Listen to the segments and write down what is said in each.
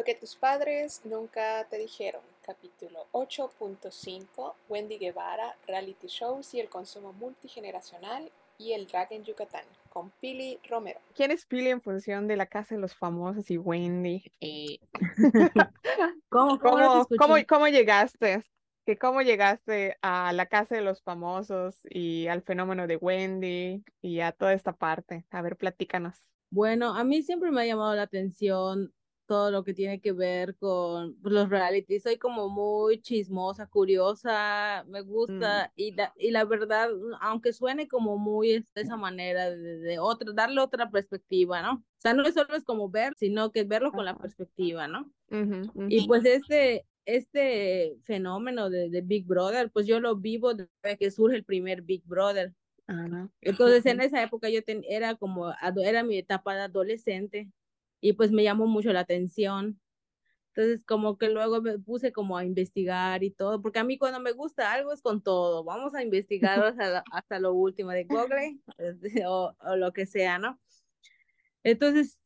Lo que tus padres nunca te dijeron, capítulo 8.5, Wendy Guevara, reality shows y el consumo multigeneracional y el drag en Yucatán, con Pili Romero. ¿Quién es Pili en función de la casa de los famosos y Wendy? Eh. ¿Cómo, ¿Cómo, cómo, cómo llegaste? Que ¿Cómo llegaste a la casa de los famosos y al fenómeno de Wendy y a toda esta parte? A ver, platícanos. Bueno, a mí siempre me ha llamado la atención todo lo que tiene que ver con pues, los reality. Soy como muy chismosa, curiosa, me gusta mm. y, la, y la verdad, aunque suene como muy de esa manera, de, otra, darle otra perspectiva, ¿no? O sea, no solo es como ver, sino que verlo con la perspectiva, ¿no? Y pues este, este fenómeno de, de, Big Brother, pues yo lo vivo desde que surge el primer Big Brother. Entonces en esa época yo era como, era mi etapa de adolescente y pues me llamó mucho la atención. Entonces, como que luego me puse como a investigar y todo, porque a mí cuando me gusta algo es con todo, vamos a investigar hasta, hasta lo último de Google o, o, lo que sea, ¿no? Entonces,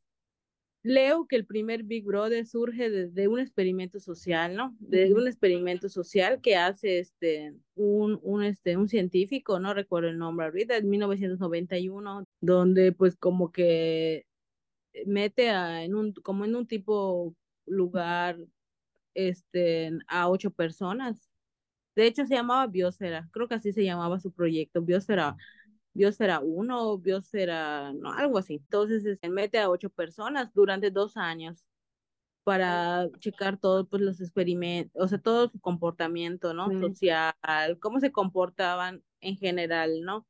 leo que el primer Big Brother surge de, un experimento social, ¿no? De un experimento social que hace este, un, un, este, un científico, no recuerdo el nombre ahorita, en 1991, donde pues como que mete a, en un, como en un tipo lugar este, a ocho personas. De hecho, se llamaba Biosfera, creo que así se llamaba su proyecto, Biosfera, Biosfera 1, Biosfera, no, algo así. Entonces, se este, mete a ocho personas durante dos años para checar todos pues, los experimentos, o sea, todo su comportamiento, ¿no? Social, cómo se comportaban en general, ¿no?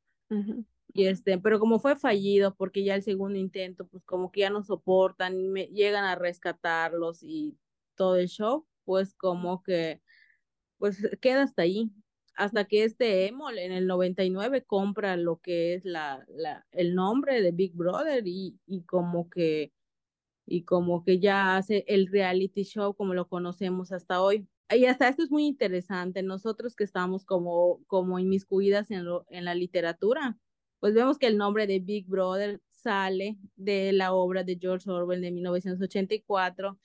Y este, pero como fue fallido, porque ya el segundo intento, pues como que ya no soportan, llegan a rescatarlos y todo el show, pues como que, pues queda hasta ahí. Hasta que este Emol en el 99 compra lo que es la, la, el nombre de Big Brother y, y como que, y como que ya hace el reality show como lo conocemos hasta hoy. Y hasta esto es muy interesante, nosotros que estamos como, como inmiscuidas en, lo, en la literatura, pues vemos que el nombre de Big Brother sale de la obra de George Orwell de 1984,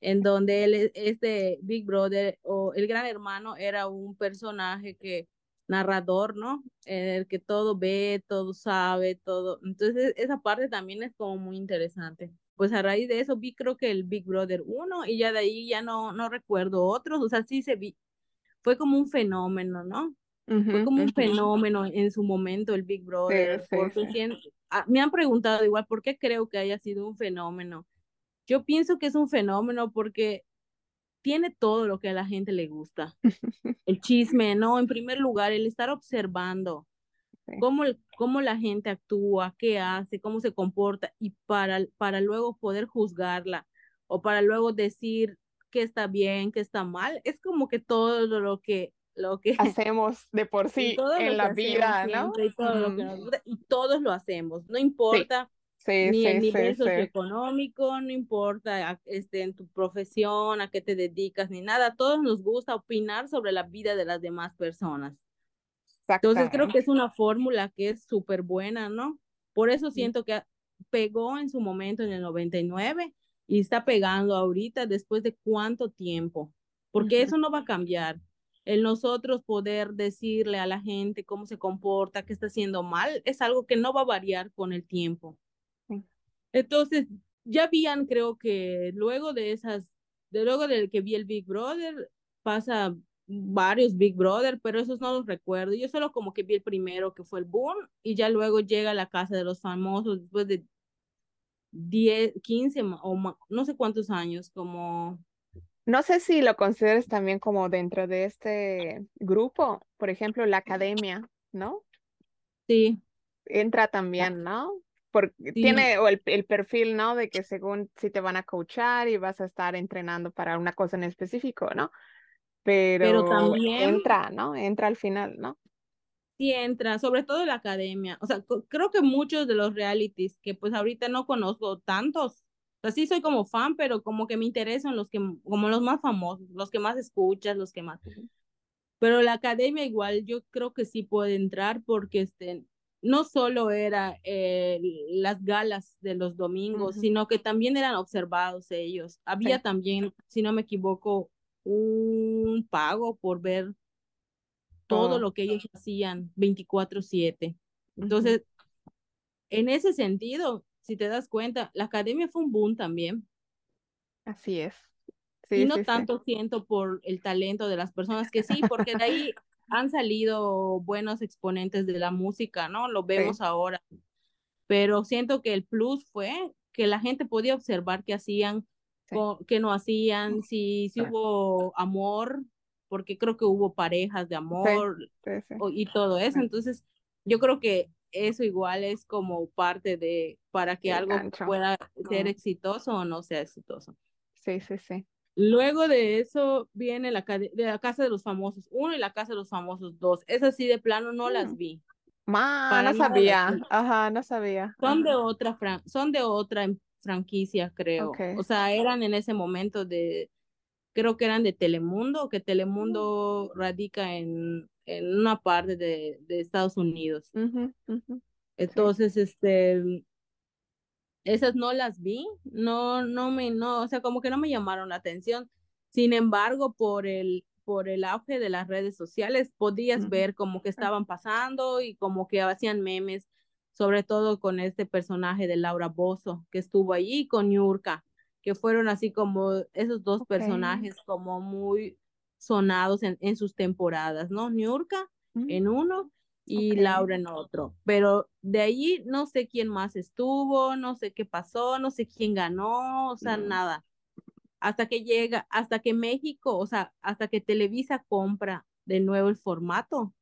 en donde él, este Big Brother o el gran hermano era un personaje que narrador, ¿no? En el que todo ve, todo sabe, todo. Entonces, esa parte también es como muy interesante. Pues a raíz de eso vi creo que el Big Brother 1 y ya de ahí ya no, no recuerdo otros, o sea, sí se vi, fue como un fenómeno, ¿no? Fue como un fenómeno en su momento el Big Brother. Ah, me han preguntado igual por qué creo que haya sido un fenómeno. Yo pienso que es un fenómeno porque tiene todo lo que a la gente le gusta. El chisme, ¿no? En primer lugar, el estar observando cómo, cómo la gente actúa, qué hace, cómo se comporta y para, para luego poder juzgarla o para luego decir qué está bien, qué está mal. Es como que todo lo que lo que hacemos de por sí en la vida, ¿no? Y, todos lo hacemos, no importa ni el nivel socioeconómico, no importa este, en tu profesión, a qué te dedicas, ni nada, a todos nos gusta opinar sobre la vida de las demás personas. Entonces creo que es una fórmula que es súper buena, ¿no? Por eso siento que pegó en su momento en el 99 y está pegando ahorita después de cuánto tiempo, porque eso no va a cambiar el nosotros poder decirle a la gente cómo se comporta, qué está haciendo mal, es algo que no va a variar con el tiempo. Entonces, ya habían, creo que luego de esas, de luego del que vi el Big Brother, pasa varios Big Brother, pero esos no los recuerdo. Yo solo como que vi el primero, que fue el Boom, y ya luego llega la casa de los famosos después de 10, 15 o no sé cuántos años, como no sé si lo consideres también como dentro de este grupo, por ejemplo, la academia, ¿no? Sí. Entra también, ¿no? Porque tiene el, el, perfil, ¿no? De que según si te van a coachar y vas a estar entrenando para una cosa en específico, ¿no? Pero, Pero también entra, ¿no? Entra al final, ¿no? Sí entra, sobre todo la academia. O sea, creo que muchos de los realities que pues ahorita no conozco tantos, Así soy como fan, pero como que me interesan los que, como los más famosos, los que más escuchas, los que más. Pero la academia igual, yo creo que sí puede entrar porque este, no solo era eh, las galas de los domingos, sino que también eran observados ellos. Había también, si no me equivoco, un pago por ver todo oh. lo que ellos hacían 24/7. Entonces, en ese sentido, si te das cuenta, la academia fue un boom también. Así es. y no tanto siento por el talento de las personas que sí, porque de ahí han salido buenos exponentes de la música, ¿no? Lo vemos ahora. Pero siento que el plus fue que la gente podía observar qué hacían, qué no hacían, si, si hubo amor, porque creo que hubo parejas de amor y todo eso. Entonces, yo creo que eso igual es como parte de para que algo pueda ser exitoso o no sea exitoso. Sí, sí, sí. Luego de eso viene la, de la Casa de los Famosos uno y la Casa de los Famosos dos. Esas sí de plano no las mm. vi. Ma, no sabía. Ajá, no sabía. Son de otra son de otra franquicia, creo. O sea, eran en ese momento de, creo que eran de Telemundo, que Telemundo radica en, en una parte de, de Estados Unidos. Entonces, este, esas no las vi, no, no me, no, o sea, como que no me llamaron la atención. Sin embargo, por el, por el auge de las redes sociales, podías ver como que estaban pasando y como que hacían memes, sobre todo con este personaje de Laura Bozo, que estuvo allí, con Yurka, que fueron así como esos dos personajes como muy sonados en, en sus temporadas, ¿no? Yurka mm. en uno y Laura en otro. Pero de allí no sé quién más estuvo, no sé qué pasó, no sé quién ganó, o sea, nada. Hasta que llega, hasta que México, o sea, hasta que Televisa compra de nuevo el formato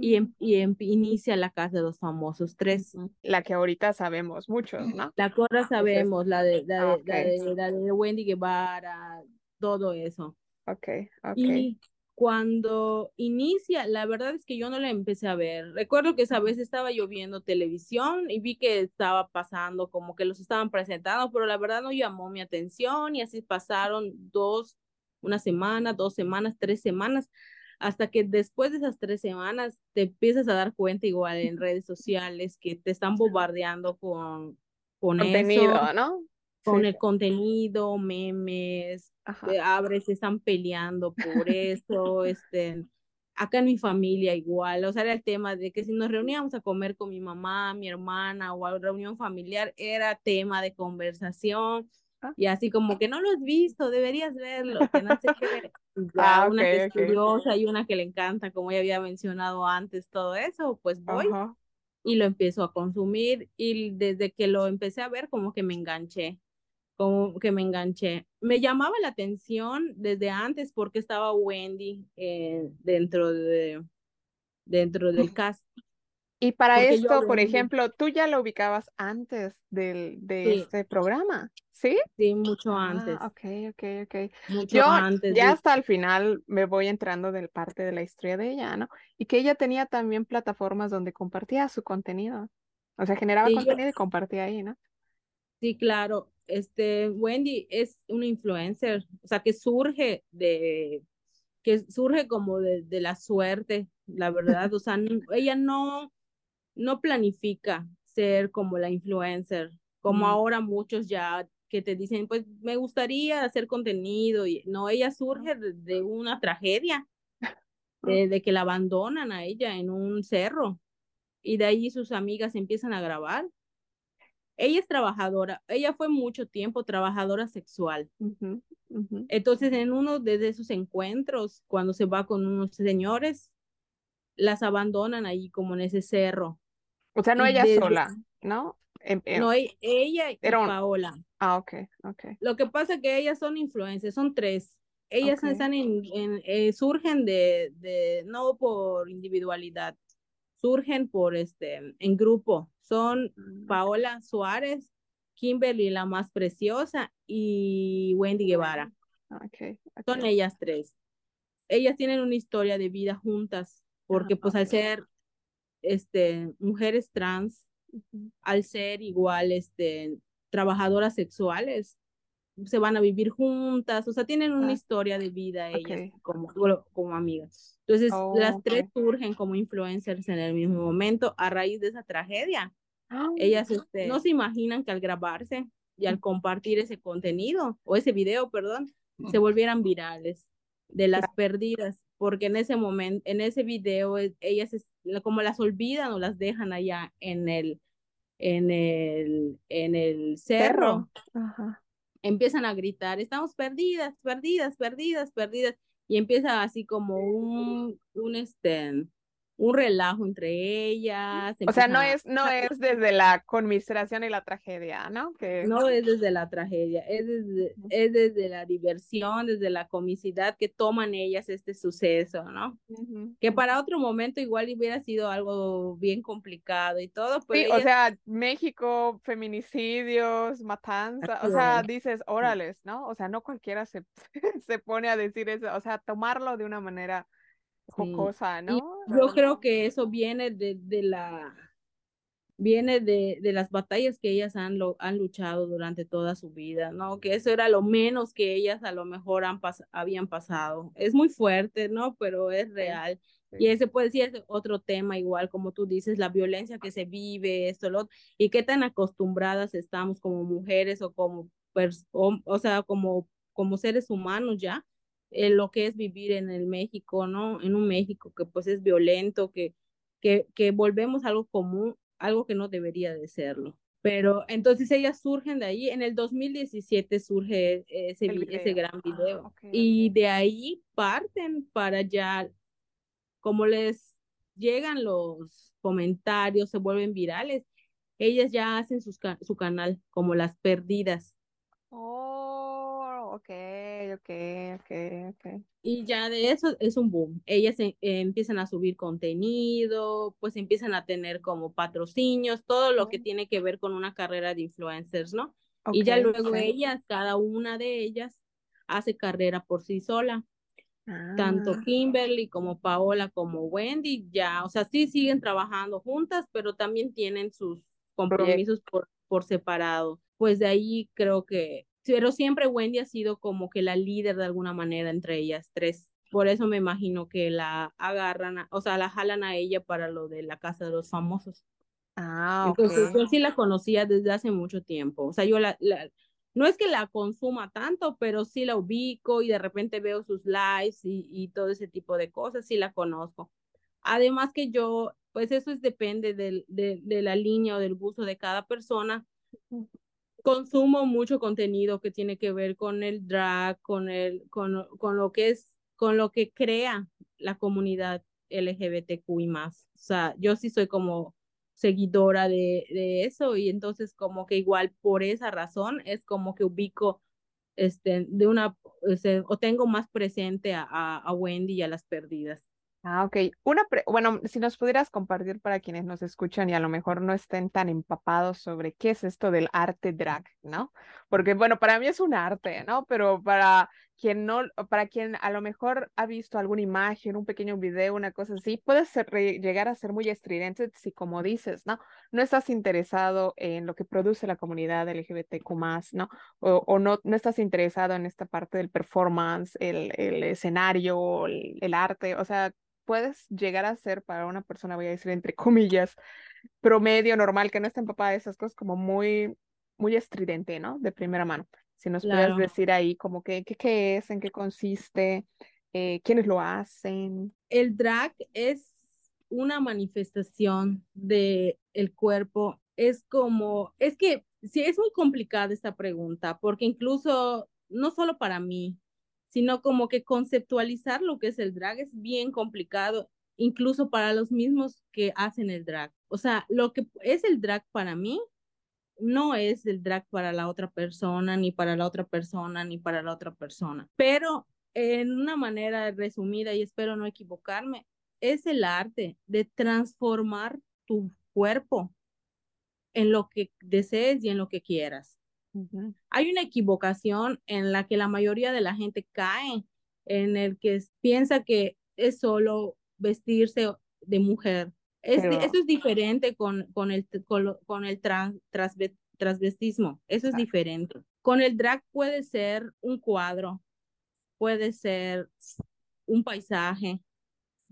y, em, y em, inicia la Casa de los Famosos tres. La que ahorita sabemos mucho, ¿no? La que ahora sabemos, la de, la, de, la, de, Wendy Guevara, todo eso. Ok, ok cuando inicia, la verdad es que yo no la empecé a ver. Recuerdo que esa vez estaba yo viendo televisión y vi que estaba pasando, como que los estaban presentando, pero la verdad no llamó mi atención y así pasaron dos, una semana, dos semanas, tres semanas, hasta que después de esas tres semanas te empiezas a dar cuenta igual en redes sociales que te están bombardeando con, con contenido, ¿no? con el contenido, memes, eh, abres, están peleando por eso, este, acá en mi familia igual, o sea, era el tema de que si nos reuníamos a comer con mi mamá, mi hermana o a reunión familiar, era tema de conversación. Ah. Y así como que no lo has visto, deberías verlo, que no sé qué. Ah, una que es curiosa y una que le encanta, como ya había mencionado antes, todo eso, pues voy y lo empiezo a consumir y desde que lo empecé a ver como que me enganché como que me enganché. Me llamaba la atención desde antes porque estaba Wendy eh, dentro, de, dentro del cast. Y para esto, por ejemplo, tú ya lo ubicabas antes del, de este programa, ¿sí? Sí, mucho ah, antes. Ok, ok, ok. Mucho Yo antes. Ya hasta el final me voy entrando del parte de la historia de ella, ¿no? Y que ella tenía también plataformas donde compartía su contenido. O sea, generaba contenido y compartía ahí, ¿no? Sí, claro este, Wendy es una influencer, o sea, que surge de, que surge como de, de la suerte, la verdad, o sea, ella no, no planifica ser como la influencer, como ahora muchos ya que te dicen, pues me gustaría hacer contenido, y no, ella surge de, una tragedia, de, de, que la abandonan a ella en un cerro, y de ahí sus amigas empiezan a grabar ella es trabajadora, ella fue mucho tiempo trabajadora sexual. Entonces, en uno de esos encuentros, cuando se va con unos señores, las abandonan ahí como en ese cerro. O sea, no ella sola, ¿no? Em, em, no, e, ella y Paola. Ah, ok, ok. Lo que pasa es que ellas son influencias, son tres. Ellas están en, eh, surgen de, de, no por individualidad, surgen por este, en grupo. Son mm. Paola Suárez, Kimberly la más preciosa y Wendy Guevara. Okay, Son ellas tres. Ellas tienen una historia de vida juntas, porque pues al ser este, mujeres trans, al ser igual este, trabajadoras sexuales, se van a vivir juntas, o sea, tienen una ah, historia de vida ellas como, como amigas. Entonces, las oh, tres surgen como influencers en el mismo momento a raíz de esa tragedia. Ah, ellas este, no se imaginan que al grabarse y al compartir ese contenido o ese video, perdón, se volvieran virales de las perdidas, porque en ese momento, en ese video, ellas como las olvidan o las dejan allá en el, en el, en el cerro, empiezan a gritar, estamos perdidas, perdidas, perdidas, perdidas, y empieza así como un, un este, un relajo entre ellas. O sea, no es, no es desde la conmiseración y la tragedia, ¿no? Que... No es desde la tragedia, es desde, es desde la diversión, desde la comicidad que toman ellas este suceso, ¿no? Que para otro momento igual hubiera sido algo bien complicado y todo. Pero sí, o sea, México, feminicidios, matanza, o sea, dices, órales, ¿no? O sea, no cualquiera se, se pone a decir eso, o sea, tomarlo de una manera jocosa, ¿no? yo creo que eso viene de, de la viene de, de, las batallas que ellas han, lo, han luchado durante toda su vida, ¿no? Que eso era lo menos que ellas a lo mejor han habían pasado. Es muy fuerte, ¿no? Pero es real. Y ese puede ser otro tema, igual como tú dices, la violencia que se vive, esto, lo y qué tan acostumbradas estamos como mujeres o como, o, o sea, como, como seres humanos ya lo que es vivir en el México, ¿no? En un México que pues es violento, que, que, que volvemos a algo común, algo que no debería de serlo. Pero entonces ellas surgen de ahí, en el 2017 surge ese, ese gran ah, video y de ahí parten para ya, como les llegan los comentarios, se vuelven virales, ellas ya hacen sus, su canal como las perdidas. Oh ok, ok, ok, ok. Y ya de eso es un boom. Ellas eh, empiezan a subir contenido, pues empiezan a tener como patrocinios, todo lo que tiene que ver con una carrera de influencers, ¿no? y ya luego ellas, cada una de ellas, hace carrera por sí sola. Tanto ah. Kimberly como Paola como Wendy, ya, o sea, sí siguen trabajando juntas, pero también tienen sus compromisos por, por separado. Pues de ahí creo que pero siempre Wendy ha sido como que la líder de alguna manera entre ellas tres. Por eso me imagino que la agarran, o sea, la jalan a ella para lo de la casa de los famosos. Ah, Entonces yo sí la conocía desde hace mucho tiempo. O sea, yo la, no es que la consuma tanto, pero sí la ubico y de repente veo sus lives y, y todo ese tipo de cosas, sí la conozco. Además que yo, pues eso es, depende del, de, de la línea o del gusto de cada persona consumo mucho contenido que tiene que ver con el drag, con el, con, con lo que es, con lo que crea la comunidad LGBTQI más. O sea, yo sí soy como seguidora de, de eso y entonces como que igual por esa razón es como que ubico este, de una, o tengo más presente a, a Wendy y a las perdidas. Ah, ok. Una bueno, si nos pudieras compartir para quienes nos escuchan y a lo mejor no estén tan empapados sobre qué es esto del arte drag, ¿no? Porque, bueno, para mí es un arte, ¿no? Pero para quien no, para quien a lo mejor ha visto alguna imagen, un pequeño video, una cosa así, puede llegar a ser muy estridente si, como dices, ¿no? No estás interesado en lo que produce la comunidad LGBTQ+, ¿no? O, o no, no estás interesado en esta parte del performance, el, el escenario, el, el arte, o sea, puedes llegar a ser para una persona, voy a decir entre comillas, promedio, normal, que no esté empapada de esas cosas, como muy, muy estridente, ¿no? De primera mano. Si nos puedes decir ahí como que, qué es, en qué consiste, eh, quiénes lo hacen. El drag es una manifestación de el cuerpo. Es como, es que sí, es muy complicada esta pregunta, porque incluso, no solo para mí, sino como que conceptualizar lo que es el drag es bien complicado, incluso para los mismos que hacen el drag. O sea, lo que es el drag para mí no es el drag para la otra persona, ni para la otra persona, ni para la otra persona. Pero en una manera resumida, y espero no equivocarme, es el arte de transformar tu cuerpo en lo que desees y en lo que quieras. Hay una equivocación en la que la mayoría de la gente cae, en el que piensa que es solo vestirse de mujer. Es, Eso es diferente con, con el, con, el trans, transvestismo, eso es diferente. Con el drag puede ser un cuadro, puede ser un paisaje,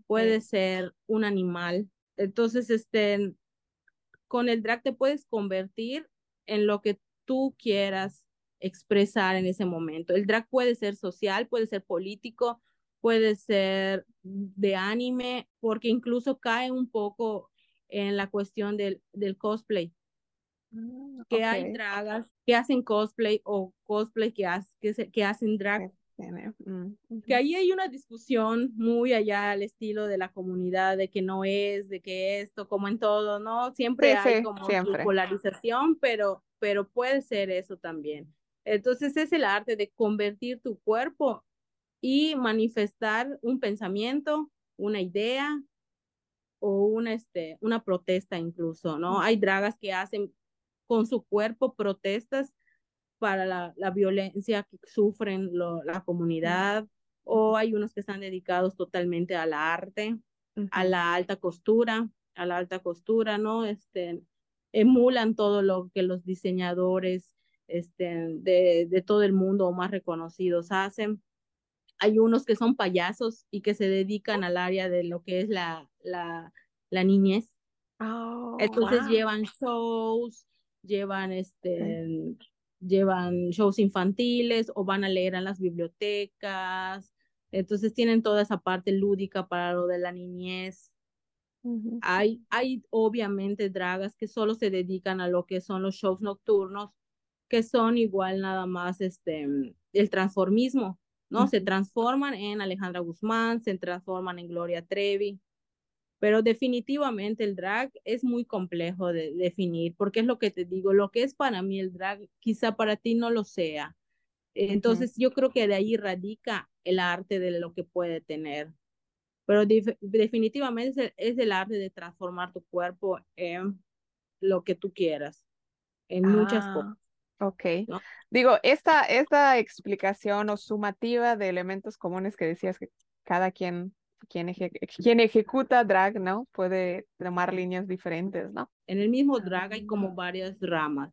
puede ser un animal. Entonces, este, con el drag te puedes convertir en lo que tú quieras expresar en ese momento. El drag puede ser social, puede ser político, puede ser de anime, porque incluso cae un poco en la cuestión del, del cosplay. Mm, que hay dragas que hacen cosplay o cosplay que, que, que hacen drag. Mm, que ahí hay una discusión muy allá al estilo de la comunidad de que no es, de que esto, como en todo, ¿no? Siempre hay como polarización, pero, pero puede ser eso también. Entonces es el arte de convertir tu cuerpo y manifestar un pensamiento, una idea o una, este, una protesta incluso, ¿no? Hay dragas que hacen con su cuerpo protestas para la, la violencia que sufren la comunidad o hay unos que están dedicados totalmente al arte, a la alta costura, a la alta costura, ¿no? Este, emulan todo lo que los diseñadores este, de, de todo el mundo más reconocidos hacen. Hay unos que son payasos y que se dedican al área de lo que es la, la, la niñez. Oh, Entonces llevan shows, llevan este, llevan shows infantiles o van a leer en las bibliotecas. Entonces tienen toda esa parte lúdica para lo de la niñez. Hay, hay obviamente dragas que solo se dedican a lo que son los shows nocturnos, que son igual nada más este, el transformismo, ¿no? Se transforman en Alejandra Guzmán, se transforman en Gloria Trevi, pero definitivamente el drag es muy complejo de definir, porque es lo que te digo, lo que es para mí el drag, quizá para ti no lo sea. Entonces yo creo que de ahí radica el arte de lo que puede tener. Pero definitivamente es el, arte de transformar tu cuerpo en lo que tú quieras, en muchas ah, cosas. Ok. Digo, esta, esta explicación o sumativa de elementos comunes que decías que cada quien quien, quien ejecuta drag, ¿no? Puede tomar líneas diferentes, ¿no? En el mismo drag hay como ah. varias ramas.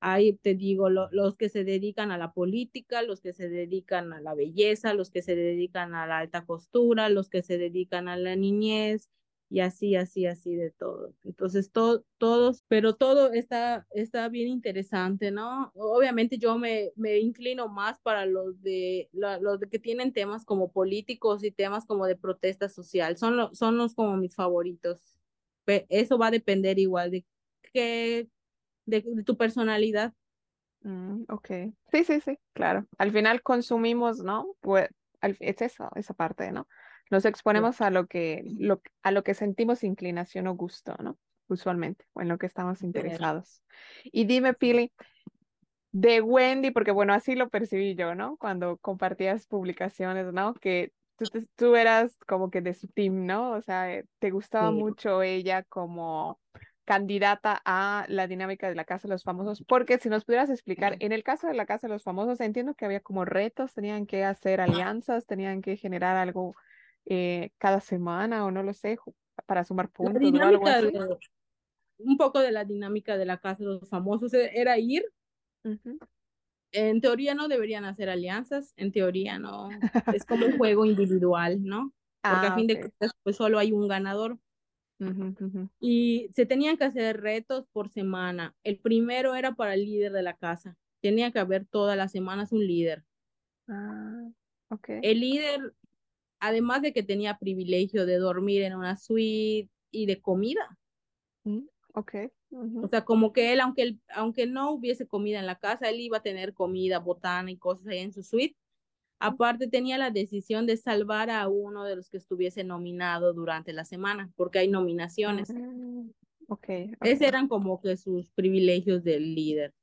Hay, te digo, los que se dedican a la política, los que se dedican a la belleza, los que se dedican a la alta costura, los que se dedican a la niñez, y así, así, así de todo. Entonces, todo, todos, pero todo está, está bien interesante, ¿no? Obviamente yo me, me inclino más para los de, los de que tienen temas como políticos y temas como de protesta social, son, son los como mis favoritos. Eso va a depender igual de qué, de, tu personalidad. Mm, ok, sí, sí, sí, claro. Al final consumimos, ¿no? Pues es eso, esa parte, ¿no? Nos exponemos a lo que, lo, a lo que sentimos inclinación o gusto, ¿no? Usualmente, o en lo que estamos interesados. Y dime, Pili, de Wendy, porque bueno, así lo percibí yo, ¿no? Cuando compartías publicaciones, ¿no? Que tú, tú eras como que de su team, ¿no? O sea, eh, te gustaba mucho ella como candidata a la dinámica de la Casa de los Famosos, porque si nos pudieras explicar, en el caso de la Casa de los Famosos, entiendo que había como retos, tenían que hacer alianzas, tenían que generar algo eh, cada semana o no lo sé, para sumar puntos o algo así. un poco de la dinámica de la casa de los famosos e, era ir. En teoría no deberían hacer alianzas, en teoría no. Es como un juego individual, ¿no? Porque a ah, fin de cuentas pues solo hay un ganador. Y se tenían que hacer retos por semana. El primero era para el líder de la casa. Tenía que haber todas las semanas un líder. Ah, okay. El líder además de que tenía privilegio de dormir en una suite y de comida. Mm, ok. O sea, como que él, aunque, él, aunque no hubiese comida en la casa, él iba a tener comida, botana y cosas ahí en su suite. Aparte tenía la decisión de salvar a uno de los que estuviese nominado durante la semana, porque hay nominaciones. Mm, okay, Esos eran como que sus privilegios del líder.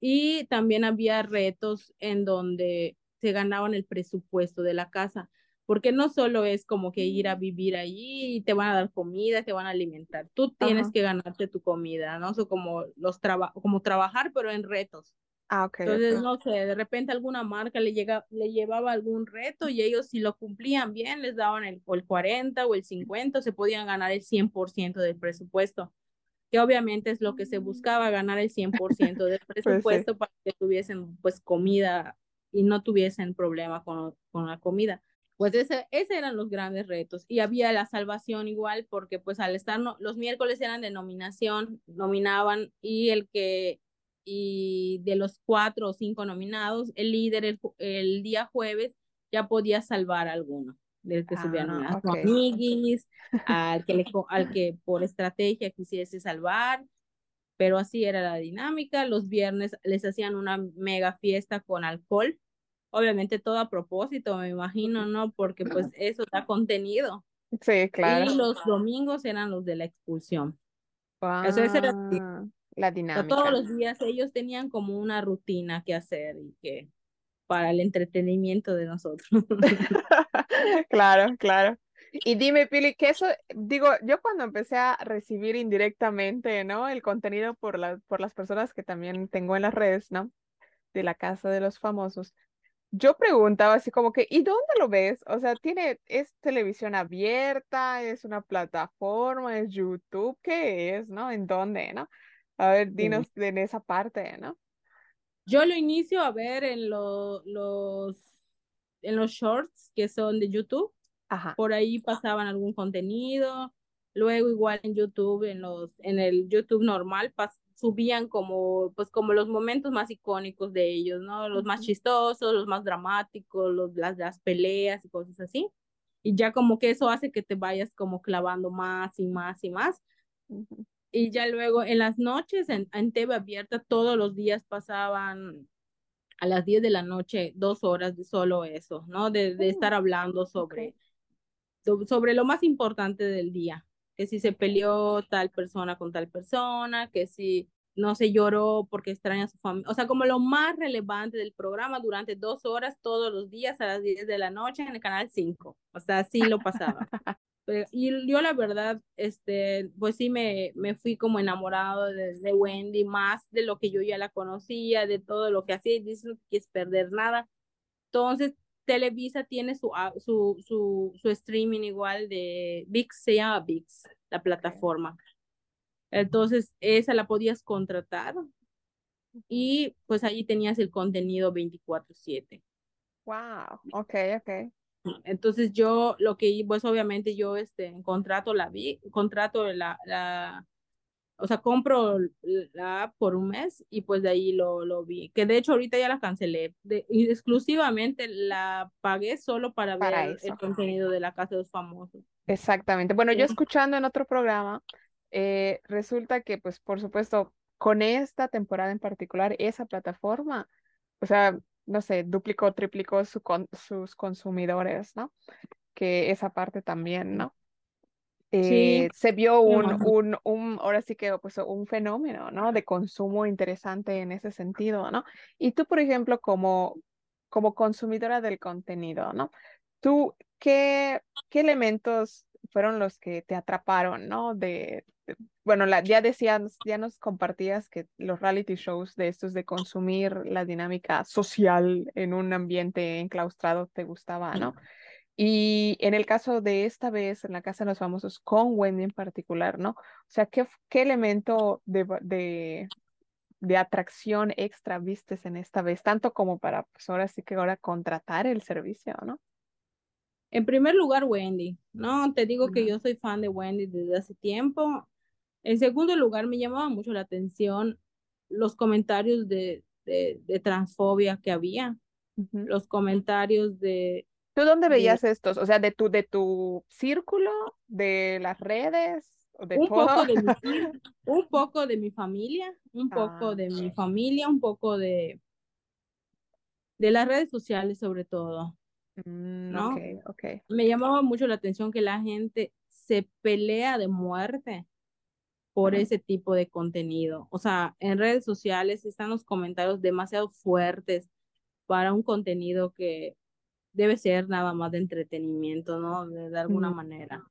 Y también había retos en donde se ganaban el presupuesto de la casa porque no solo es como que ir a mm. vivir allí y te van a dar comida, te van a alimentar, tú tienes que ganarte tu comida, ¿no? O como, los como trabajar, pero en retos. Ah, ok. Entonces, no sé, de repente alguna marca le, llega, le llevaba algún reto y ellos si lo cumplían bien, les daban el, el 40 o el 50, se podían ganar el 100% del presupuesto. que obviamente es lo que se buscaba, ganar el 100% del pues presupuesto para que tuviesen pues comida y no tuviesen problema con, con la comida. Pues ese, ese eran los grandes retos. Y había la salvación igual, porque pues al estar, los miércoles eran de nominación, nominaban y el que, y de los cuatro o cinco nominados, el líder el, el día jueves ya podía salvar a alguno del que ah, a amiguis, al que, al que por estrategia quisiese salvar, pero así era la dinámica. Los viernes les hacían una mega fiesta con alcohol, obviamente todo a propósito, me imagino, ¿no? Porque pues eso da contenido. Sí, claro. Y los domingos eran los de la expulsión. eso era la dinámica. todos los días ellos tenían como una rutina que hacer y que para el entretenimiento de nosotros. claro, claro. Y dime, Pili, que eso, digo, yo cuando empecé a recibir indirectamente, ¿no? El contenido por, la, por las personas que también tengo en las redes, ¿no? De la casa de los famosos. Yo preguntaba así como que, ¿y dónde lo ves? O sea, tiene, es televisión abierta, es una plataforma, es YouTube, ¿qué es, no? ¿En dónde, no? A ver, dinos en esa parte, ¿no? Yo lo inicio a ver en los, en los shorts que son de YouTube. Ajá. Por ahí pasaban algún contenido. Luego igual en YouTube, en los, en el YouTube normal, subían como, pues como los momentos más icónicos de ellos, ¿no? Los más chistosos, los más dramáticos, los, las, las peleas y cosas así. Y ya como que eso hace que te vayas como clavando más y más y más y ya luego en las noches en, en TV abierta todos los días pasaban a las 10 de la noche dos horas de solo eso, ¿no? De, de oh, estar hablando sobre, sobre lo más importante del día, que si se peleó tal persona con tal persona, que si no se lloró porque extraña a su familia, o sea, como lo más relevante del programa durante dos horas todos los días a las 10 de la noche en el canal 5, o sea, así lo pasaba. y yo la verdad, este, pues sí me, me fui como enamorado de, Wendy, más de lo que yo ya la conocía, de todo lo que hacía, y dice no quieres perder nada. Entonces, Televisa tiene su, su, su, su streaming igual de VIX, se llama VIX, la plataforma. Entonces, esa la podías contratar y pues allí tenías el contenido 24/7. Wow, ok, ok. Entonces yo lo que, pues obviamente yo este, contrato la vi, contrato la, la, o sea, compro la app por un mes y pues de ahí lo, lo vi. Que de hecho ahorita ya la cancelé. De, exclusivamente la pagué solo para, ver el contenido de la Casa de los Famosos. Exactamente. Bueno, yo escuchando en otro programa, eh, resulta que pues por supuesto con esta temporada en particular, esa plataforma, o sea, no sé, duplicó, triplicó su sus consumidores, ¿no? Que esa parte también, ¿no? Eh, se vio un, un, un, ahora sí que pues un fenómeno, ¿no? De consumo interesante en ese sentido, ¿no? Y tú, por ejemplo, como, como consumidora del contenido, ¿no? ¿Tú qué, qué elementos fueron los que te atraparon, ¿no? De, bueno, la, ya decías, ya nos compartías que los reality shows de estos de consumir la dinámica social en un ambiente enclaustrado te gustaba, ¿no? Y en el caso de esta vez, en la Casa de los Famosos, con Wendy en particular, ¿no? O sea, ¿qué, qué elemento de, de, de atracción extra vistes en esta vez? Tanto como para, pues ahora sí que ahora contratar el servicio, ¿no? En primer lugar, Wendy, ¿no? Te digo que yo soy fan de Wendy desde hace tiempo. En segundo lugar, me llamaba mucho la atención los comentarios de, de, transfobia que había, los comentarios de... ¿Tú dónde veías estos? O sea, de tu, de tu círculo, de las redes, de un Poco de mi, un poco de mi familia, un poco de mi ah. familia, un poco de, de las redes sociales sobre todo. Mm, ¿no? Okay, Me llamaba mucho la atención que la gente se pelea de muerte por ese tipo de contenido. O sea, en redes sociales están los comentarios demasiado fuertes para un contenido que debe ser nada más de entretenimiento, ¿no? De, alguna manera.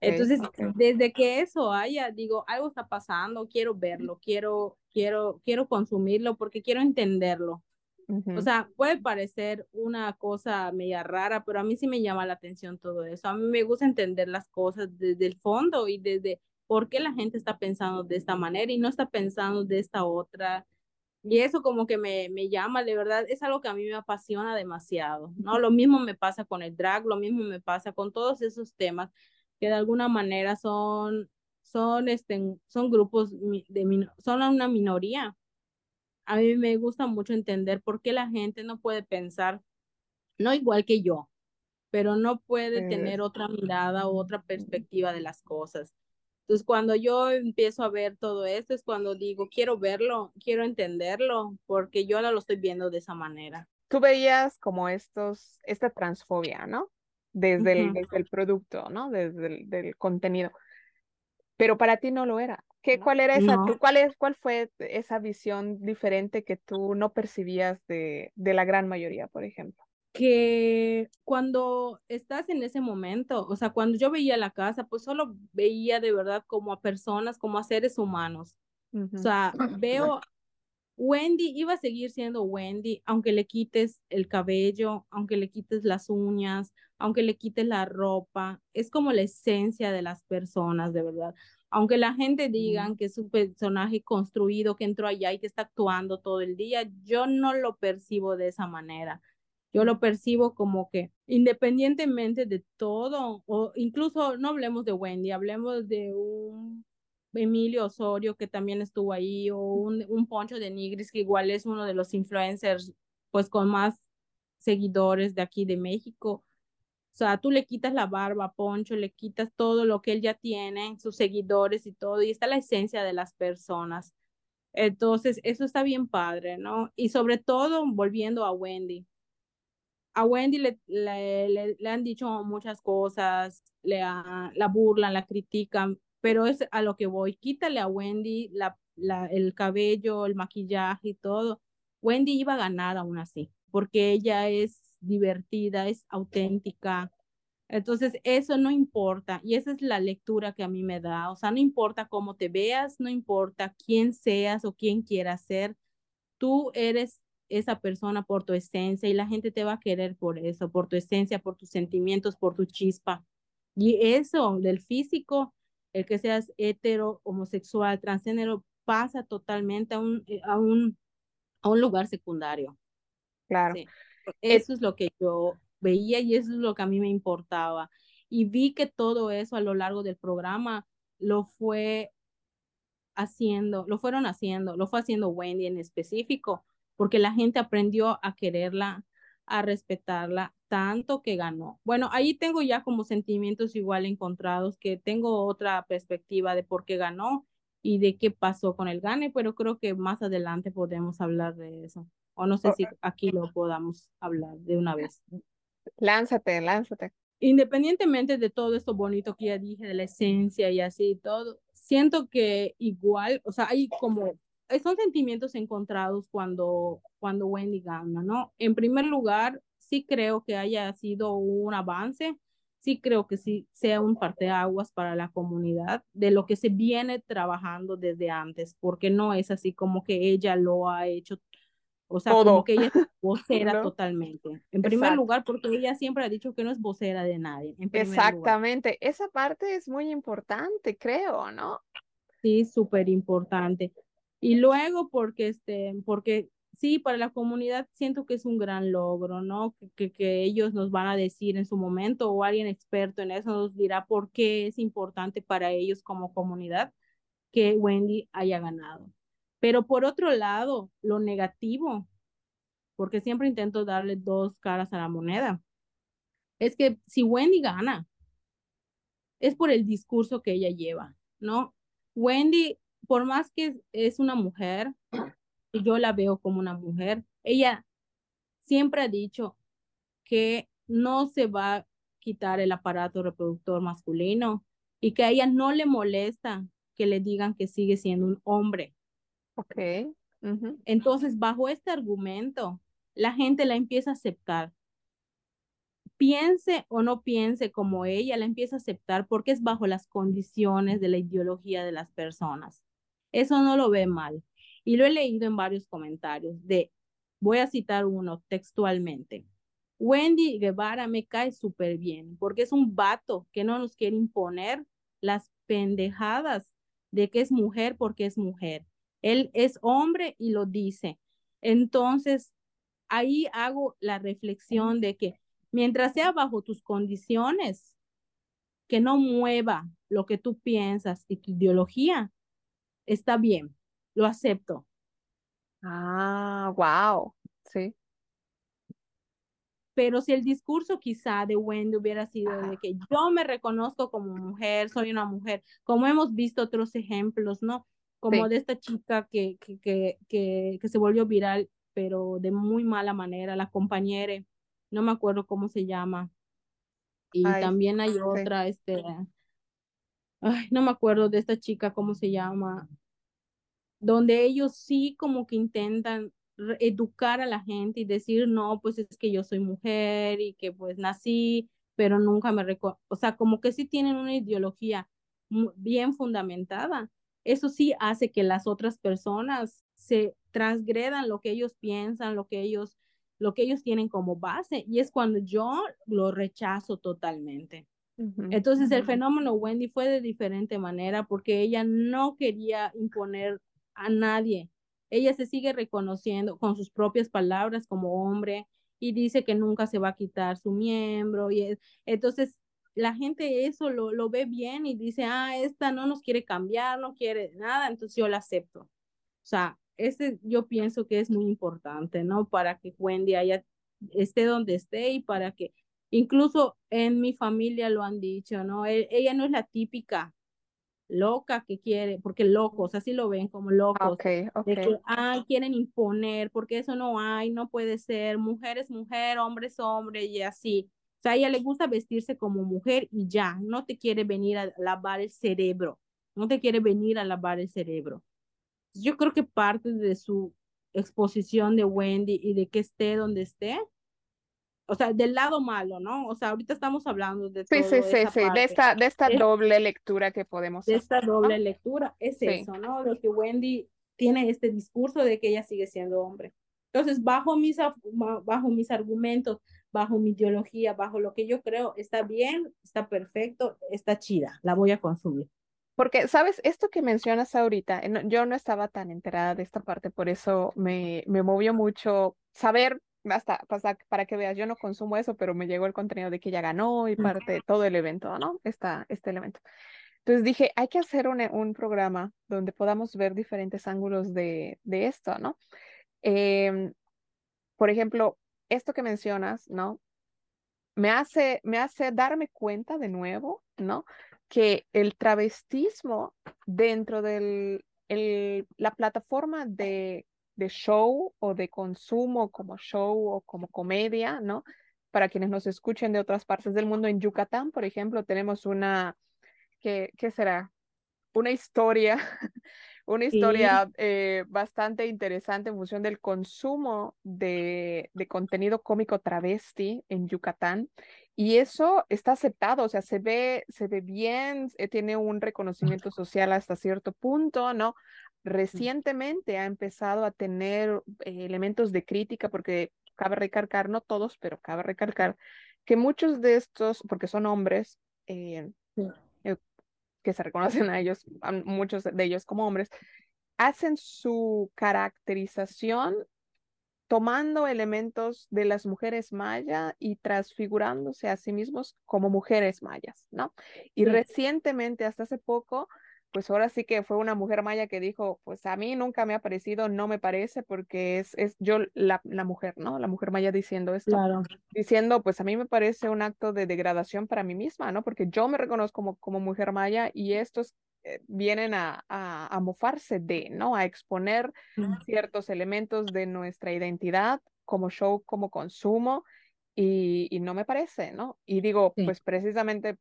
Entonces, desde que eso haya, digo, algo está pasando, quiero verlo, quiero, quiero, quiero consumirlo porque quiero entenderlo. O sea, puede parecer una cosa media rara, pero a mí sí me llama la atención todo eso. A mí me gusta entender las cosas desde el fondo y desde por qué la gente está pensando de esta manera y no está pensando de esta otra. Y eso como que me, me llama, de verdad, es algo que a mí me apasiona demasiado, ¿no? Lo mismo me pasa con el drag, lo mismo me pasa con todos esos temas que de alguna manera son, son, este, son grupos, de, son una minoría. A mí me gusta mucho entender por qué la gente no puede pensar, no igual que yo, pero no puede tener otra mirada o otra perspectiva de las cosas. Entonces, cuando yo empiezo a ver todo esto, es cuando digo, quiero verlo, quiero entenderlo, porque yo no lo estoy viendo de esa manera. Tú veías como estos, esta transfobia, ¿no? Desde, el, desde el producto, ¿no? Desde el del contenido. Pero para ti no lo era. ¿Qué, ¿Cuál era esa, cuál, es, cuál fue esa visión diferente que tú no percibías de, de la gran mayoría, por ejemplo? Que cuando estás en ese momento, o sea, cuando yo veía la casa, pues solo veía de verdad como a personas, como a seres humanos. O sea, veo, Wendy iba a seguir siendo Wendy, aunque le quites el cabello, aunque le quites las uñas, aunque le quites la ropa, es como la esencia de las personas, de verdad. Aunque la gente digan que es un personaje construido que entró allá y que está actuando todo el día, yo no lo percibo de esa manera yo lo percibo como que independientemente de todo, o incluso no hablemos de Wendy, hablemos de un Emilio Osorio que también estuvo ahí, o un, un Poncho de Nigris que igual es uno de los influencers pues con más seguidores de aquí de México. O sea, tú le quitas la barba a Poncho, le quitas todo lo que él ya tiene, sus seguidores y todo, y está la esencia de las personas. Entonces, eso está bien padre, ¿no? Y sobre todo, volviendo a Wendy, a Wendy le, le, le, han dicho muchas cosas, le la burlan, la critican, pero es a lo que voy. Quítale a Wendy la, la, el cabello, el maquillaje y todo. Wendy iba a ganar aún así, porque ella es divertida, es auténtica. Entonces, eso no importa. Y esa es la lectura que a mí me da. O sea, no importa cómo te veas, no importa quién seas o quién quieras ser. Tú eres esa persona por tu esencia y la gente te va a querer por eso, por tu esencia, por tus sentimientos, por tu chispa. Y eso del físico, el que seas hetero, homosexual, transgénero, pasa totalmente a un, eh, a un, a un lugar secundario. Claro. Eso es lo que yo veía y eso es lo que a mí me importaba. Y vi que todo eso a lo largo del programa lo fue haciendo, lo fueron haciendo, lo fue haciendo Wendy en específico, porque la gente aprendió a quererla, a respetarla tanto que ganó. Bueno, ahí tengo ya como sentimientos igual encontrados, que tengo otra perspectiva de por qué ganó y de qué pasó con el gane, pero creo que más adelante podemos hablar de eso. O no sé si aquí lo podamos hablar de una vez. Lánzate, lánzate. Independientemente de todo esto bonito que ya dije, de la esencia y así todo, siento que igual, o sea, hay como son sentimientos encontrados cuando, cuando Wendy gana, ¿no? En primer lugar, sí creo que haya sido un avance, sí creo que sí sea un parteaguas para la comunidad de lo que se viene trabajando desde antes, porque no es así como que ella lo ha hecho, o sea, como que ella es vocera totalmente. En primer lugar, porque ella siempre ha dicho que no es vocera de nadie. Exactamente, esa parte es muy importante, creo, ¿no? Sí, súper importante. Y luego porque, este, porque sí, para la comunidad siento que es un gran logro, ¿no? Que, que, ellos nos van a decir en su momento o alguien experto en eso nos dirá por qué es importante para ellos como comunidad que Wendy haya ganado. Pero por otro lado, lo negativo, porque siempre intento darle dos caras a la moneda, es que si Wendy gana, es por el discurso que ella lleva, ¿no? Wendy por más que es una mujer, yo la veo como una mujer, ella siempre ha dicho que no se va a quitar el aparato reproductor masculino y que a ella no le molesta que le digan que sigue siendo un hombre. Ok. Entonces, bajo este argumento, la gente la empieza a aceptar. Piense o no piense como ella, la empieza a aceptar porque es bajo las condiciones de la ideología de las personas. Eso no lo ve mal. Y lo he leído en varios comentarios de, voy a citar uno textualmente. Wendy Guevara me cae súper bien porque es un vato que no nos quiere imponer las pendejadas de que es mujer porque es mujer. Él es hombre y lo dice. Entonces, ahí hago la reflexión de que mientras sea bajo tus condiciones, que no mueva lo que tú piensas y tu ideología, está bien, lo acepto. Ah, wow, sí. Pero si el discurso quizá de Wendy hubiera sido de que yo me reconozco como mujer, soy una mujer, como hemos visto otros ejemplos, ¿no? Como de esta chica que, que, que, que, que se volvió viral, pero de muy mala manera, la compañera, no me acuerdo cómo se llama. Y también hay otra, este, no me acuerdo de esta chica, cómo se llama, donde ellos sí como que intentan educar a la gente y decir, no, pues es que yo soy mujer y que pues nací, pero nunca me recuerdo, o sea, como que sí tienen una ideología bien fundamentada. Eso sí hace que las otras personas se transgredan lo que ellos piensan, lo que ellos, lo que ellos tienen como base, y es cuando yo lo rechazo totalmente. Entonces el fenómeno Wendy fue de diferente manera porque ella no quería imponer a nadie. Ella se sigue reconociendo con sus propias palabras como hombre y dice que nunca se va a quitar su miembro. Y entonces la gente eso lo, lo ve bien y dice, ah, esta no nos quiere cambiar, no quiere nada, entonces yo la acepto. O sea, ese yo pienso que es muy importante, ¿no? Para que Wendy haya, esté donde esté y para que, incluso en mi familia lo han dicho, ¿no? E, ella no es la típica loca que quiere, porque locos, así lo ven como locos. Okay, okay. De que, ay, quieren imponer, porque eso no hay, no puede ser, mujer es mujer, hombre es hombre y así. O sea, a ella le gusta vestirse como mujer y ya, no te quiere venir a lavar el cerebro, no te quiere venir a lavar el cerebro. Yo creo que parte de su exposición de Wendy y de que esté donde esté, o sea, del lado malo, ¿no? O sea, ahorita estamos hablando de sí, sí, sí, sí, de esta, de esta doble lectura que podemos De esta doble lectura, es eso, ¿no? Lo que Wendy tiene este discurso de que ella sigue siendo hombre. Entonces, bajo mis, bajo mis argumentos, bajo mi ideología, bajo lo que yo creo, está bien, está perfecto, está chida, la voy a consumir. Porque, ¿sabes? Esto que mencionas ahorita, yo no estaba tan enterada de esta parte, por eso me, me movió mucho saber, hasta, hasta para que veas, yo no consumo eso, pero me llegó el contenido de que ella ganó y parte de todo el evento, ¿no? Esta, este elemento. Entonces dije, hay que hacer un, un programa donde podamos ver diferentes ángulos de, de esto, ¿no? Em, por ejemplo, esto que mencionas, ¿no? Me hace, me hace darme cuenta de nuevo, ¿no? que el travestismo dentro de la plataforma de, de, show o de consumo como show o como comedia, ¿no? Para quienes nos escuchen de otras partes del mundo, en Yucatán, por ejemplo, tenemos una, ¿qué, qué será? Una historia una historia eh, bastante interesante en función del consumo de, de, contenido cómico travesti en Yucatán. Y eso está aceptado, o sea, se ve, se ve bien, eh, tiene un reconocimiento social hasta cierto punto, ¿no? Recientemente ha empezado a tener eh, elementos de crítica porque cabe recalcar, no todos, pero cabe recalcar que muchos de estos, porque son hombres, que se reconocen a ellos, a muchos de ellos como hombres, hacen su caracterización tomando elementos de las mujeres maya y transfigurándose a sí mismos como mujeres mayas, ¿no? Y recientemente, hasta hace poco, pues ahora sí que fue una mujer maya que dijo, pues a mí nunca me ha parecido, no me parece, porque es, es yo la, la mujer, ¿no? La mujer maya diciendo esto, claro. diciendo, pues a mí me parece un acto de degradación para mí misma, ¿no? Porque yo me reconozco como, como mujer maya y estos eh, vienen a, a, a, mofarse de, ¿no? A exponer ciertos elementos de nuestra identidad como show, como consumo. Y, y no me parece, ¿no? Y digo, sí. pues precisamente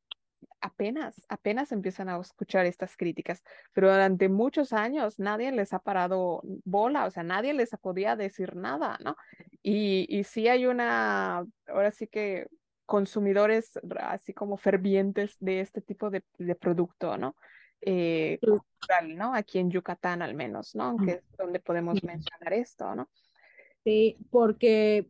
apenas, apenas empiezan a escuchar estas críticas, pero durante muchos años nadie les ha parado bola, o sea, nadie les podía decir nada, ¿no? Y, y sí hay una, ahora sí que consumidores así como fervientes de este tipo de, de producto, ¿no? Eh, cultural, ¿no? Aquí en Yucatán al menos, ¿no? Que es donde podemos mencionar esto, ¿no? Sí, porque,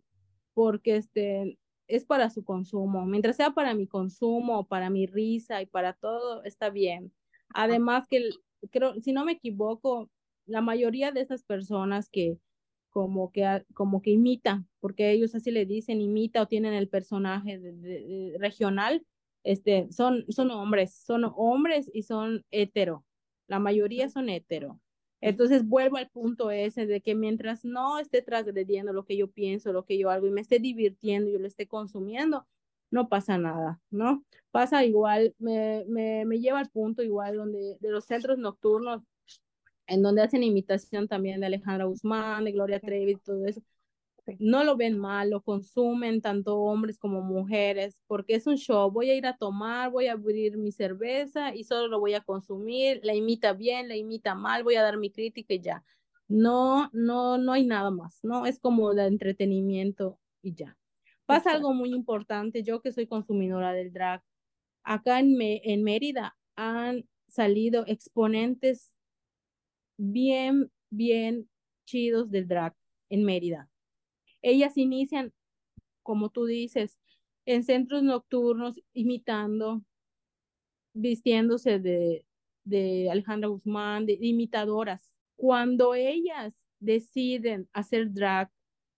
porque este, es para su consumo. Mientras sea para mi consumo, para mi risa y para todo, está bien. Además que creo, si no me equivoco, la mayoría de esas personas que como que, como que imitan, porque ellos así le dicen, imita o tienen el personaje de, regional, este, son, son hombres, son hombres y son hetero. La mayoría son hetero. Entonces vuelvo al punto ese de que mientras no esté transgrediendo lo que yo pienso, lo que yo hago y me esté divirtiendo, yo lo esté consumiendo, no pasa nada, ¿no? Pasa igual, me, me, me lleva al punto igual donde de los centros nocturnos, en donde hacen imitación también de Alejandra Guzmán, de Gloria Trevi, todo eso no lo ven mal, lo consumen tanto hombres como mujeres, porque es un show, voy a ir a tomar, voy a abrir mi cerveza y solo lo voy a consumir, la imita bien, la imita mal, voy a dar mi crítica y ya. No, no, no hay nada más, ¿no? Es como el entretenimiento y ya. Pasa algo muy importante, yo que soy consumidora del drag, acá en, en Mérida han salido exponentes bien, bien chidos del drag en Mérida ellas inician, como tú dices, en centros nocturnos, imitando, vistiéndose de, de Alejandra Guzmán, de, imitadoras. Cuando ellas deciden hacer drag,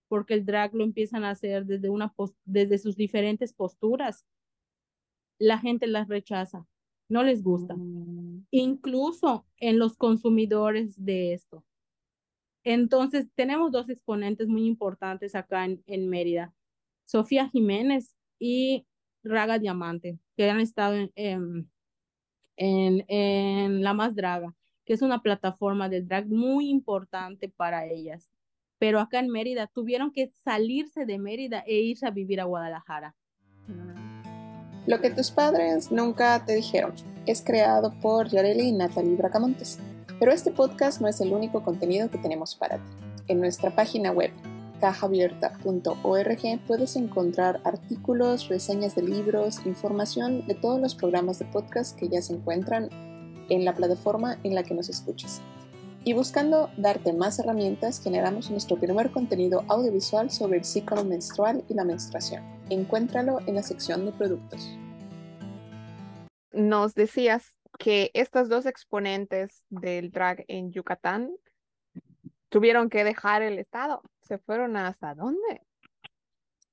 porque el drag lo empiezan a hacer desde, una desde sus diferentes posturas, la gente las rechaza, no les gusta. Mm. Incluso en los consumidores de esto. Entonces, tenemos dos exponentes muy importantes acá en, Mérida, Sofía Jiménez y Raga Diamante, que han estado en, en, La Más Draga, que es una plataforma de drag muy importante para ellas. Pero acá en Mérida tuvieron que salirse de Mérida e irse a vivir a Guadalajara. Lo que tus padres nunca te dijeron es creado por Yareli y Natalie Bracamontes. Pero este podcast no es el único contenido que tenemos para ti. En nuestra página web cajaabierta.org puedes encontrar artículos, reseñas de libros, información de todos los programas de podcast que ya se encuentran en la plataforma en la que nos escuches. Y buscando darte más herramientas, generamos nuestro primer contenido audiovisual sobre el ciclo menstrual y la menstruación. Encuéntralo en la sección de productos. Nos decías que estas dos exponentes del drag en Yucatán tuvieron que dejar el estado. ¿Se fueron hasta dónde?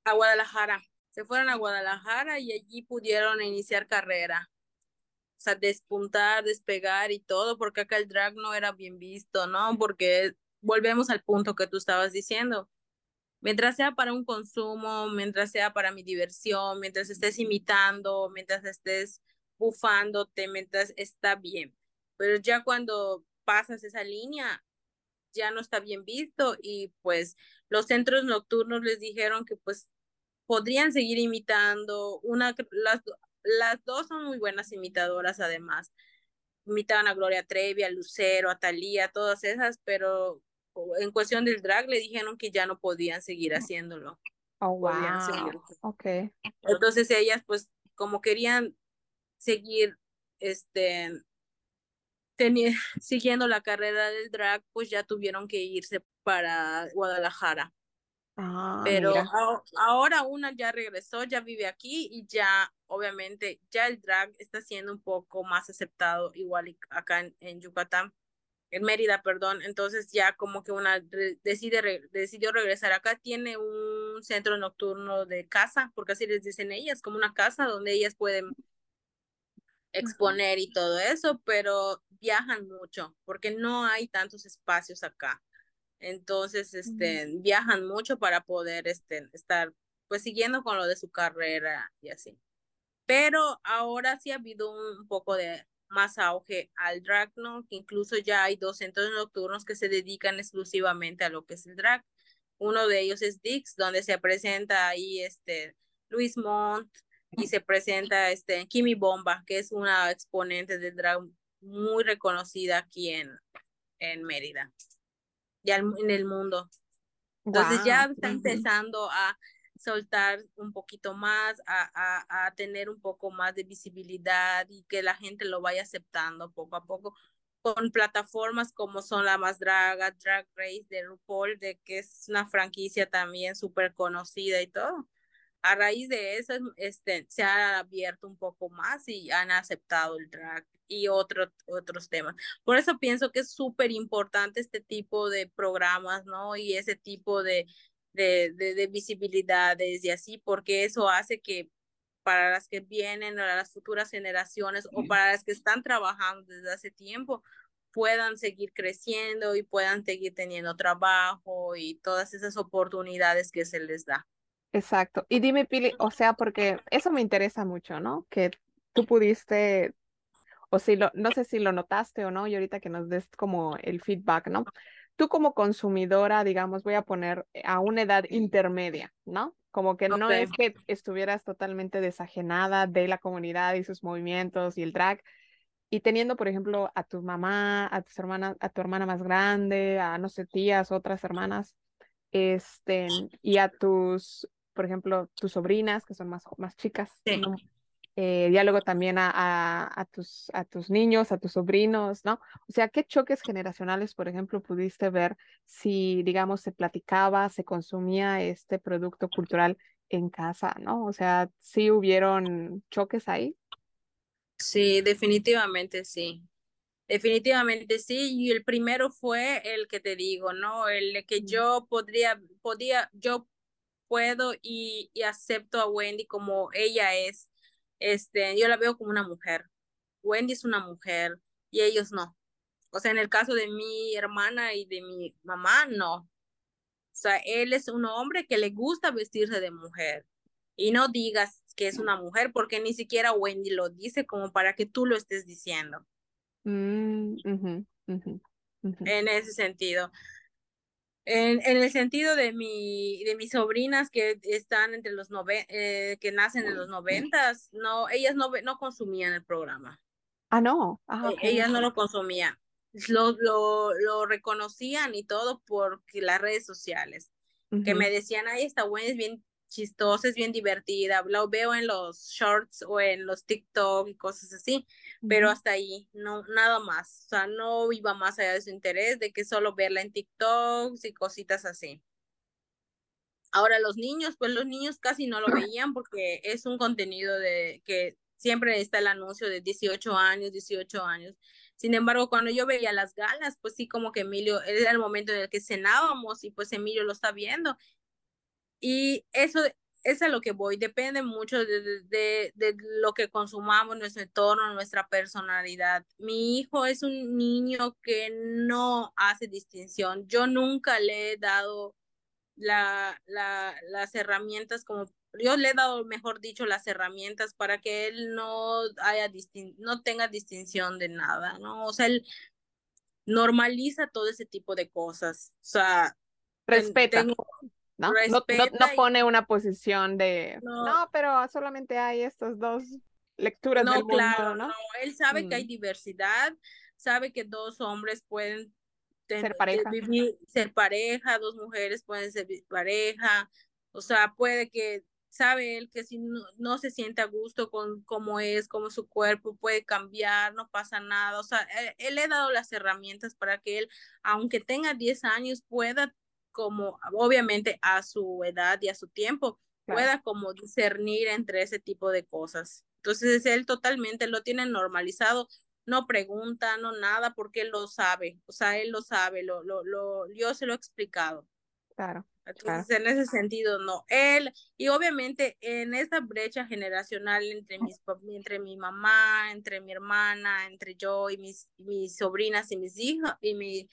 A Guadalajara. Se fueron a Guadalajara y allí pudieron iniciar carrera. O sea, despuntar, despegar y todo, porque acá el drag no era bien visto, ¿no? Porque volvemos al punto que tú estabas diciendo. Mientras sea para un consumo, mientras sea para mi diversión, mientras estés imitando, mientras estés bufándote mientras está bien. Pero ya cuando pasas esa línea, ya no está bien visto y pues los centros nocturnos les dijeron que pues podrían seguir imitando. Una, las, las dos son muy buenas imitadoras además. Imitaban a Gloria Trevi, a Lucero, a Talía, todas esas, pero en cuestión del drag le dijeron que ya no podían seguir haciéndolo. Oh, wow. Okay. Entonces ellas pues como querían seguir este siguiendo la carrera del drag, pues ya tuvieron que irse para Guadalajara. Ah, Pero ahora una ya regresó, ya vive aquí y ya, obviamente, ya el drag está siendo un poco más aceptado igual acá en, Yucatán, en Mérida, perdón. Entonces ya como que una decide, decidió regresar acá, tiene un centro nocturno de casa, porque así les dicen ellas, como una casa donde ellas pueden exponer y todo eso, pero viajan mucho porque no hay tantos espacios acá. Entonces, este, viajan mucho para poder este, estar pues siguiendo con lo de su carrera y así. Pero ahora sí ha habido un, poco de más auge al drag, ¿no? Que incluso ya hay dos centros nocturnos que se dedican exclusivamente a lo que es el drag. Uno de ellos es Dix, donde se presenta ahí este Luis Montt, y se presenta este Kimi Bomba, que es una exponente de drag muy reconocida aquí en, en Mérida, ya en el mundo. Entonces ya está empezando a soltar un poquito más, a, a, a, tener un poco más de visibilidad y que la gente lo vaya aceptando poco a poco con plataformas como son la más draga, Drag Race de RuPaul, de que es una franquicia también súper conocida y todo a raíz de eso este, se ha abierto un poco más y han aceptado el drag y otro, otros temas. Por eso pienso que es súper importante este tipo de programas, ¿no? Y ese tipo de, de, de, visibilidades y así, porque eso hace que para las que vienen, para las futuras generaciones o para las que están trabajando desde hace tiempo, puedan seguir creciendo y puedan seguir teniendo trabajo y todas esas oportunidades que se les da. Exacto. Y dime, Pili, o sea, porque eso me interesa mucho, ¿no? Que tú pudiste, o si lo, no sé si lo notaste o no, y ahorita que nos des como el feedback, ¿no? Tú como consumidora, digamos, voy a poner a una edad intermedia, ¿no? Como que no es que estuvieras totalmente desajenada de la comunidad y sus movimientos y el drag, y teniendo, por ejemplo, a tu mamá, a tus hermanas, a tu hermana más grande, a no sé, tías, otras hermanas, este, y a tus por ejemplo, tus sobrinas, que son más, más chicas, eh, ya luego también a, a, tus, a tus niños, a tus sobrinos, ¿no? O sea, ¿qué choques generacionales, por ejemplo, pudiste ver si, digamos, se platicaba, se consumía este producto cultural en casa, ¿no? O sea, ¿sí hubieron choques ahí? Sí, definitivamente sí. Definitivamente sí, y el primero fue el que te digo, ¿no? El que yo podría, podía, yo puedo y, acepto a Wendy como ella es. Este, yo la veo como una mujer. Wendy es una mujer y ellos no. O sea, en el caso de mi hermana y de mi mamá, no. O sea, él es un hombre que le gusta vestirse de mujer. Y no digas que es una mujer porque ni siquiera Wendy lo dice como para que tú lo estés diciendo. Mm, en ese sentido. En, en, el sentido de mi, de mis sobrinas que están entre los nove, eh, que nacen en los noventas, no, ellas no, no consumían el programa. Ah, no. Ah, e, ellas no lo consumían. Lo, lo, lo reconocían y todo por las redes sociales. Que me decían, ay, esta buena es bien chistosa, es bien divertida, lo veo en los shorts o en los TikTok y cosas así, pero hasta ahí, no, nada más, o sea, no iba más allá de su interés de que solo verla en TikTok y cositas así. Ahora los niños, pues los niños casi no lo veían porque es un contenido de que siempre está el anuncio de 18 años, 18 años. Sin embargo, cuando yo veía las galas, pues sí, como que Emilio, era el momento en el que cenábamos y pues Emilio lo está viendo y eso es a lo que voy, depende mucho de, de, de, lo que consumamos, nuestro entorno, nuestra personalidad. Mi hijo es un niño que no hace distinción. Yo nunca le he dado la, la, las herramientas como yo le he dado, mejor dicho, las herramientas para que él no haya distin no tenga distinción de nada, ¿no? O sea, él normaliza todo ese tipo de cosas. O sea, respeta. ¿No? No, no, pone una posición de, no, pero solamente hay estas dos lecturas no, del mundo, claro, ¿no? Él sabe que hay mm. diversidad, sabe que dos hombres pueden ser pareja. Vivir, ser pareja, dos mujeres pueden ser pareja, o sea, puede que sabe él que si no, no, se siente a gusto con cómo es, cómo su cuerpo puede cambiar, no pasa nada. O sea, él, él, le ha dado las herramientas para que él, aunque tenga 10 años, pueda como obviamente a su edad y a su tiempo pueda como discernir entre ese tipo de cosas. Entonces él totalmente lo tiene normalizado, no pregunta, no nada, porque él lo sabe, o sea, él lo sabe, lo, lo, lo, yo se lo he explicado. Claro. Entonces, en ese sentido, no. Él, y obviamente en esta brecha generacional entre, mis, entre mi mamá, entre mi hermana, entre yo y mis, mis sobrinas y mis hijas, y mi,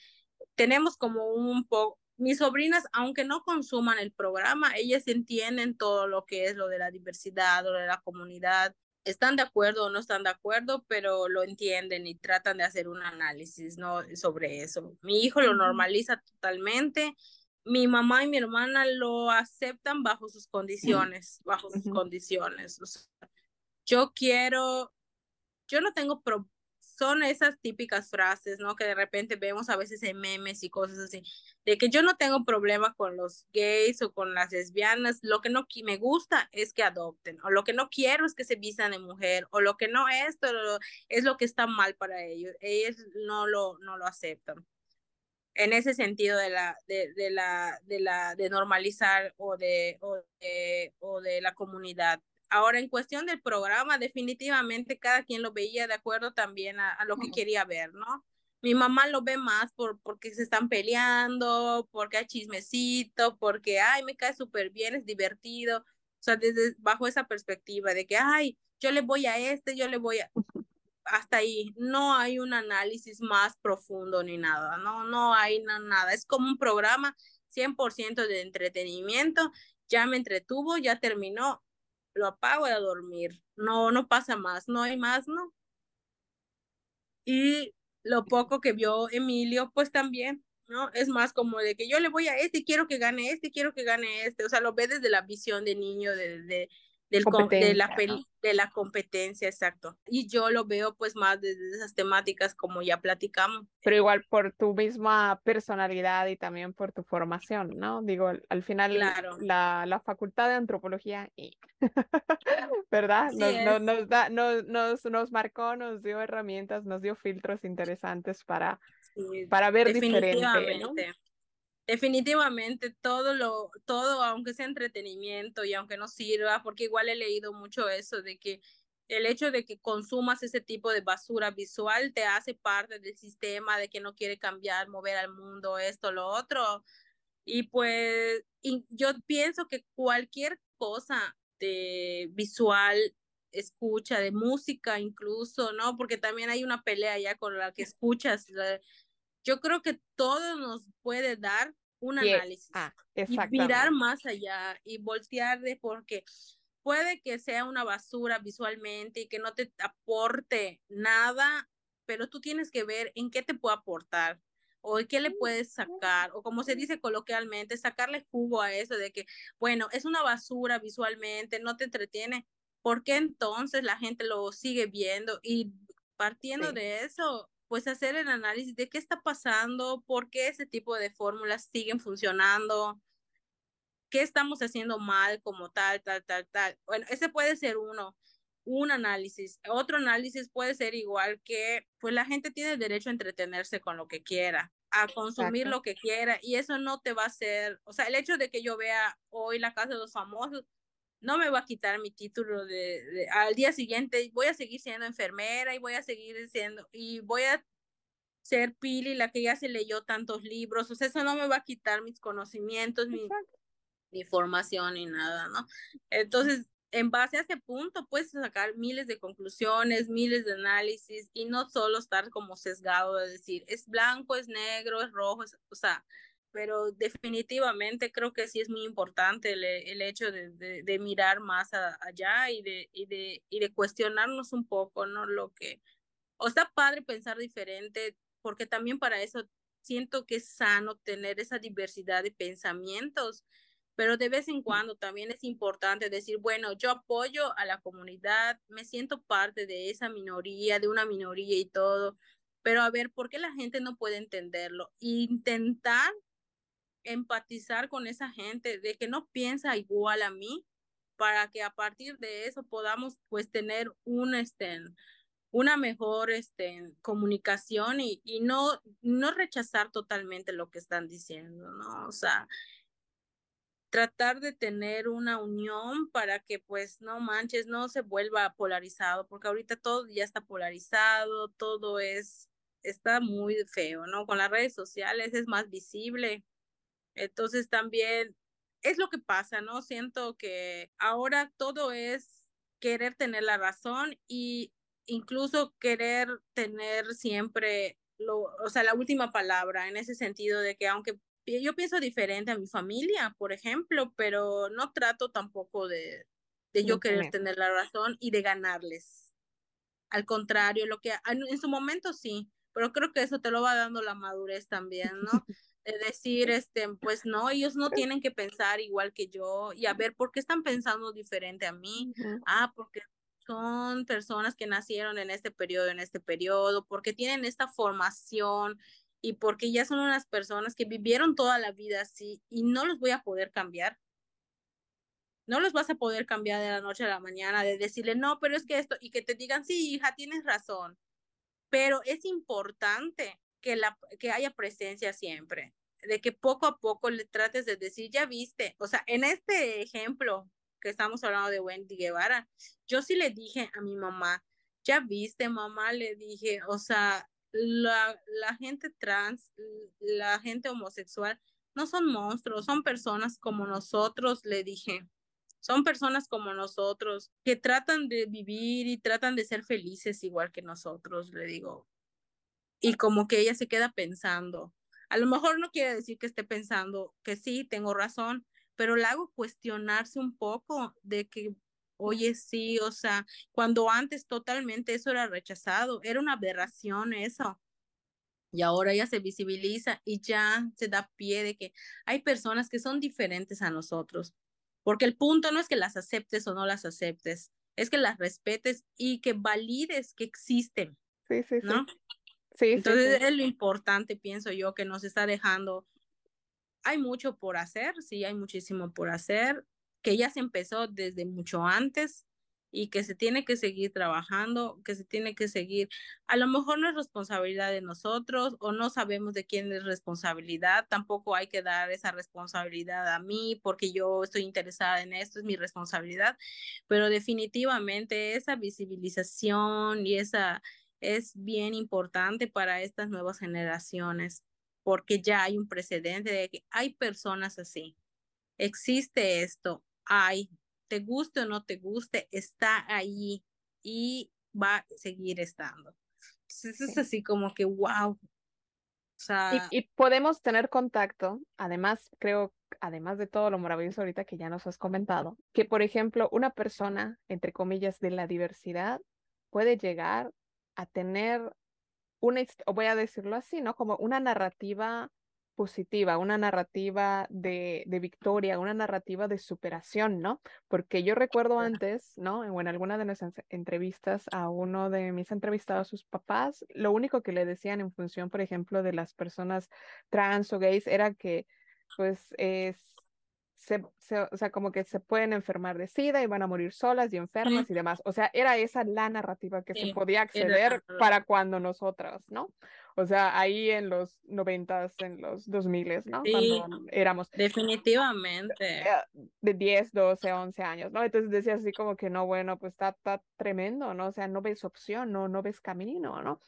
tenemos como un poco, mis sobrinas, aunque no consuman el programa, ellas entienden todo lo que es lo de la diversidad, lo de la comunidad. Están de acuerdo o no están de acuerdo, pero lo entienden y tratan de hacer un análisis ¿no? sobre eso. Mi hijo lo normaliza totalmente. Mi mamá y mi hermana lo aceptan bajo sus condiciones, bajo sus condiciones. yo quiero, yo no tengo problema son esas típicas frases, ¿no? Que de repente vemos a veces en memes y cosas así, de que yo no tengo problema con los gays o con las lesbianas, lo que no me gusta es que adopten, o lo que no quiero es que se vistan de mujer, o lo que no es, es lo que está mal para ellos, ellos no lo, no lo aceptan. en ese sentido de la, de, de la, de la, de normalizar o de, o de, o de la comunidad. Ahora, en cuestión del programa, definitivamente cada quien lo veía de acuerdo también a, a lo que quería ver, ¿no? Mi mamá lo ve más por, porque se están peleando, porque hay chismecito, porque, ay, me cae súper bien, es divertido. O sea, desde bajo esa perspectiva de que, ay, yo le voy a este, yo le voy a... Hasta ahí, no hay un análisis más profundo ni nada, no, no hay nada. Es como un programa 100% de entretenimiento, ya me entretuvo, ya terminó, lo apago y a dormir. No, no pasa más, no hay más, ¿no? Y lo poco que vio Emilio, pues también, ¿no? Es más como de que yo le voy a este, quiero que gane este, quiero que gane este, o sea, lo ve desde la visión de niño, de, de, del de la de la competencia, exacto. Y yo lo veo pues más desde esas temáticas como ya platicamos. Pero igual por tu misma personalidad y también por tu formación, ¿no? Digo, al final la, la facultad de antropología, y... ¿verdad? Nos, nos, da, nos, nos, nos marcó, nos dio herramientas, nos dio filtros interesantes para, para ver diferente. ¿no? Definitivamente todo lo, todo, aunque sea entretenimiento y aunque no sirva, porque igual he leído mucho eso de que el hecho de que consumas ese tipo de basura visual te hace parte del sistema de que no quiere cambiar, mover al mundo, esto, lo otro. Y pues yo pienso que cualquier cosa de visual, escucha, de música incluso, ¿no? Porque también hay una pelea ya con la que escuchas. Yo creo que todo nos puede dar un análisis ah, y mirar más allá y voltear de porque puede que sea una basura visualmente y que no te aporte nada, pero tú tienes que ver en qué te puede aportar o qué le puedes sacar, o como se dice coloquialmente, sacarle jugo a eso de que, bueno, es una basura visualmente, no te entretiene, ¿por qué entonces la gente lo sigue viendo? Y partiendo de eso, pues hacer el análisis de qué está pasando, por qué ese tipo de fórmulas siguen funcionando, qué estamos haciendo mal como tal, tal, tal, tal. Bueno, ese puede ser uno, un análisis. Otro análisis puede ser igual que, pues la gente tiene derecho a entretenerse con lo que quiera, a consumir lo que quiera, y eso no te va a hacer, o sea, el hecho de que yo vea hoy la casa de los famosos, no me va a quitar mi título de, al día siguiente, voy a seguir siendo enfermera y voy a seguir siendo, y voy a ser Pili, la que ya se leyó tantos libros, o sea, eso no me va a quitar mis conocimientos, mi, mi formación ni nada, ¿no? Entonces, en base a ese punto, puedes sacar miles de conclusiones, miles de análisis y no solo estar como sesgado de decir, es blanco, es negro, es rojo, o sea, pero definitivamente creo que sí es muy importante el, el hecho de, de, mirar más allá y de, y, de, y de cuestionarnos un poco, ¿no? Lo que, o está padre pensar diferente, porque también para eso siento que es sano tener esa diversidad de pensamientos, pero de vez en cuando también es importante decir, bueno, yo apoyo a la comunidad, me siento parte de esa minoría, de una minoría y todo, pero a ver, ¿por qué la gente no puede entenderlo? Intentar empatizar con esa gente de que no piensa igual a mí para que a partir de eso podamos pues tener este una mejor este comunicación y, y no no rechazar totalmente lo que están diciendo no o sea tratar de tener una unión para que pues no manches no se vuelva polarizado porque ahorita todo ya está polarizado todo es está muy feo no con las redes sociales es más visible entonces también es lo que pasa, ¿no? Siento que ahora todo es querer tener la razón y incluso querer tener siempre lo, o sea, la última palabra en ese sentido de que aunque yo pienso diferente a mi familia, por ejemplo, pero no trato tampoco de, de yo querer tener la razón y de ganarles. Al contrario, lo que en su momento sí, pero creo que eso te lo va dando la madurez también, ¿no? De decir, este, pues no, ellos no tienen que pensar igual que yo y a ver, ¿por qué están pensando diferente a mí? Ah, porque son personas que nacieron en este periodo, en este periodo, porque tienen esta formación y porque ya son unas personas que vivieron toda la vida así y no los voy a poder cambiar. No los vas a poder cambiar de la noche a la mañana, de decirle, no, pero es que esto, y que te digan, sí, hija, tienes razón. Pero es importante que, la, que haya presencia siempre, de que poco a poco le trates de decir, ya viste, o sea, en este ejemplo que estamos hablando de Wendy Guevara, yo sí le dije a mi mamá, ya viste, mamá, le dije, o sea, la, la gente trans, la gente homosexual, no son monstruos, son personas como nosotros, le dije. Son personas como nosotros que tratan de vivir y tratan de ser felices igual que nosotros, le digo. Y como que ella se queda pensando. A lo mejor no quiere decir que esté pensando que sí, tengo razón, pero le hago cuestionarse un poco de que, oye, sí, o sea, cuando antes totalmente eso era rechazado, era una aberración eso. Y ahora ya se visibiliza y ya se da pie de que hay personas que son diferentes a nosotros. Porque el punto no es que las aceptes o no las aceptes, es que las respetes y que valides que existen. Sí, sí, ¿no? Sí. Entonces es lo importante, pienso yo, que nos está dejando hay mucho por hacer, sí, hay muchísimo por hacer, que ya se empezó desde mucho antes y que se tiene que seguir trabajando, que se tiene que seguir. A lo mejor no es responsabilidad de nosotros o no sabemos de quién es responsabilidad, tampoco hay que dar esa responsabilidad a mí porque yo estoy interesada en esto, es mi responsabilidad, pero definitivamente esa visibilización y esa es bien importante para estas nuevas generaciones porque ya hay un precedente de que hay personas así. Existe esto, hay, te guste o no te guste, está ahí y va a seguir estando. Entonces es así como que, wow. O sea... y, podemos tener contacto, además, creo, además de todo lo maravilloso ahorita que ya nos has comentado, que por ejemplo, una persona, entre comillas, de la diversidad puede llegar a tener una, o voy a decirlo así, ¿no? Como una narrativa positiva, una narrativa de, de, victoria, una narrativa de superación, ¿no? Porque yo recuerdo antes, ¿no? O en alguna de nuestras entrevistas a uno de mis entrevistados, sus papás, lo único que le decían en función, por ejemplo, de las personas trans o gays era que, pues, es se, o sea, como que se pueden enfermar de SIDA y van a morir solas y enfermas y demás. O sea, era esa la narrativa que se podía acceder para cuando nosotras, ¿no? O sea, ahí en los noventas, en los dos miles, ¿no? cuando éramos. Definitivamente. Eh, de 10, 12, 11 años, ¿no? Entonces decías así como que no, bueno, pues está, está tremendo, ¿no? O sea, no ves opción, no, no ves camino, ¿no?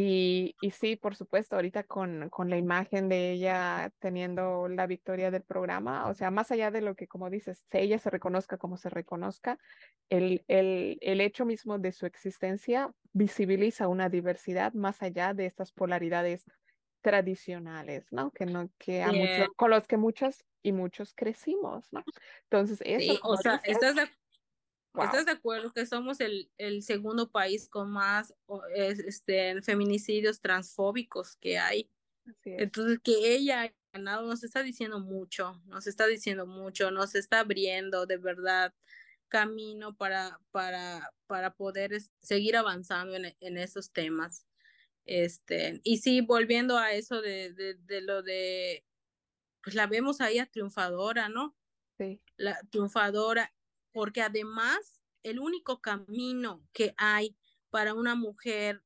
Y, y sí, por supuesto, ahorita con, con, la imagen de ella teniendo la victoria del programa, o sea, más allá de lo que, como dices, si ella se reconozca como se reconozca, el, el, el hecho mismo de su existencia visibiliza una diversidad más allá de estas polaridades tradicionales, ¿no? Que no, que a muchos, con los que muchas y muchos crecimos, ¿no? Entonces, eso. o sea, ¿estás de, ¿Estás de acuerdo que somos el, el segundo país con más este, feminicidios transfóbicos que hay? Entonces, que ella haya ganado nos está diciendo mucho, nos está diciendo mucho, nos está abriendo de verdad camino para, para, para poder seguir avanzando en, en esos temas. Este, y sí, volviendo a eso de, de, de lo de, pues la vemos ahí a triunfadora, ¿no? Sí. La triunfadora porque además el único camino que hay para una mujer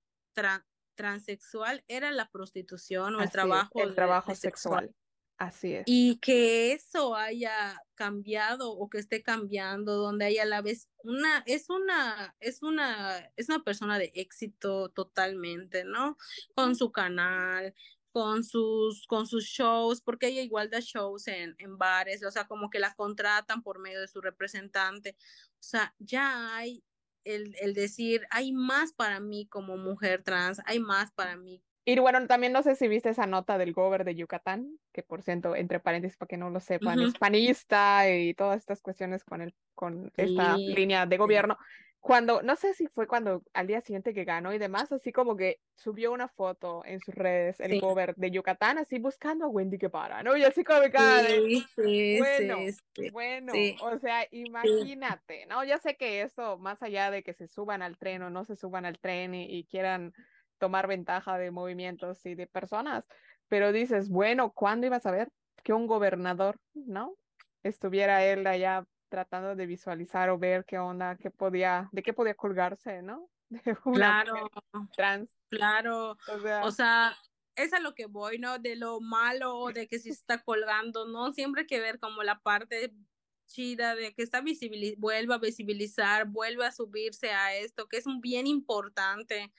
transexual era la prostitución o el trabajo, el trabajo sexual. Así es. Y que eso haya cambiado o que esté cambiando, donde ella a la vez una, es una, es una, es una persona de éxito totalmente, ¿no? Con su canal, con sus, con sus shows, porque ella igual da shows en, en bares, o sea, como que la contratan por medio de su representante. O sea, ya hay el, el decir, hay más para mí como mujer trans, hay más para mí y bueno, también no sé si viste esa nota del gober de Yucatán, que por cierto, entre paréntesis, para que no lo sepan, es panista y todas estas cuestiones con, el, con esta línea de gobierno cuando, no sé si fue cuando al día siguiente que ganó y demás, así como que subió una foto en sus redes, el cover de Yucatán, así buscando a Wendy para ¿no? Y así como que, sí, sí, bueno, bueno, o sea, imagínate, ¿no? Ya sé que eso, más allá de que se suban al tren o no se suban al tren y, quieran tomar ventaja de movimientos y de personas, pero dices, bueno, ¿cuándo ibas a ver que un gobernador, ¿no? Estuviera él allá tratando de visualizar o ver qué onda, qué podía, de qué podía colgarse, ¿no? claro, trans. Claro. O sea, es a lo que voy, ¿no? De lo malo o de que se está colgando, ¿no? Siempre hay que ver como la parte chida de que está visibiliz vuelva a visibilizar, vuelve a subirse a esto, que es un bien importante.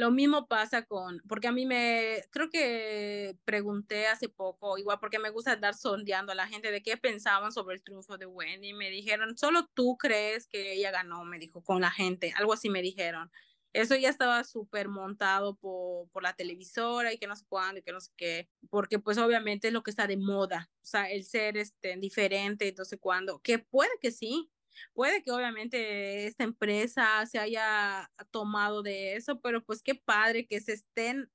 Lo mismo pasa con, porque a mí me, creo que pregunté hace poco, igual porque me gusta dar sondeando a la gente de qué pensaban sobre el triunfo de Wendy. Me dijeron, solo tú crees que ella ganó, me dijo, con la gente, algo así me dijeron eso ya estaba súper montado por, por, la televisora y que no sé cuándo y que no sé qué, porque pues obviamente es lo que está de moda, o sea, el ser este, diferente sé cuándo, que puede que sí, puede que obviamente esta empresa se haya tomado de eso, pero pues qué padre que se estén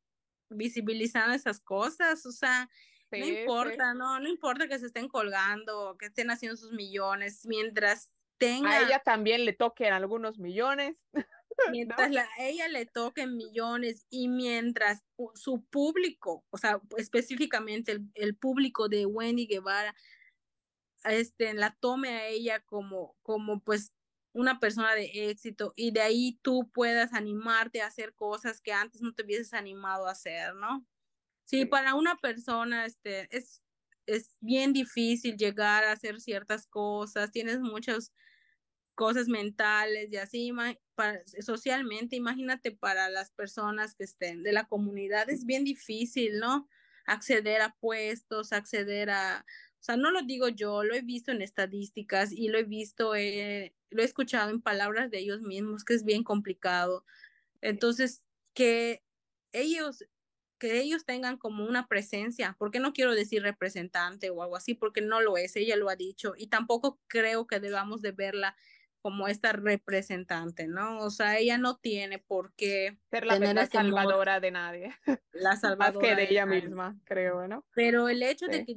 visibilizando esas cosas, o sea, no importa, no, no importa que se estén colgando, que estén haciendo sus millones, mientras tenga... A ella también le toquen algunos millones. Mientras a ella le toquen millones y mientras su público, o sea, específicamente el, el público de Wendy Guevara, este, la tome a ella como, como pues una persona de éxito y de ahí tú puedas animarte a hacer cosas que antes no te hubieses animado a hacer, ¿no? Sí, para una persona este, es, es bien difícil llegar a hacer ciertas cosas, tienes muchas cosas mentales y así, para, socialmente, imagínate para las personas que estén de la comunidad, es bien difícil, ¿no? Acceder a puestos, acceder a, sea, no lo digo yo, lo he visto en estadísticas y lo he visto, eh, lo he escuchado en palabras de ellos mismos, que es bien complicado. Entonces, que ellos que ellos tengan como una presencia, porque no quiero decir representante o algo así, porque no lo es, ella lo ha dicho, y tampoco creo que debamos de verla como esta representante, ¿no? O sea, ella no tiene por qué ser la, tener salvadora de nadie. La salvadora. Más que de, ella misma, creo, ¿no? Pero el hecho de, que,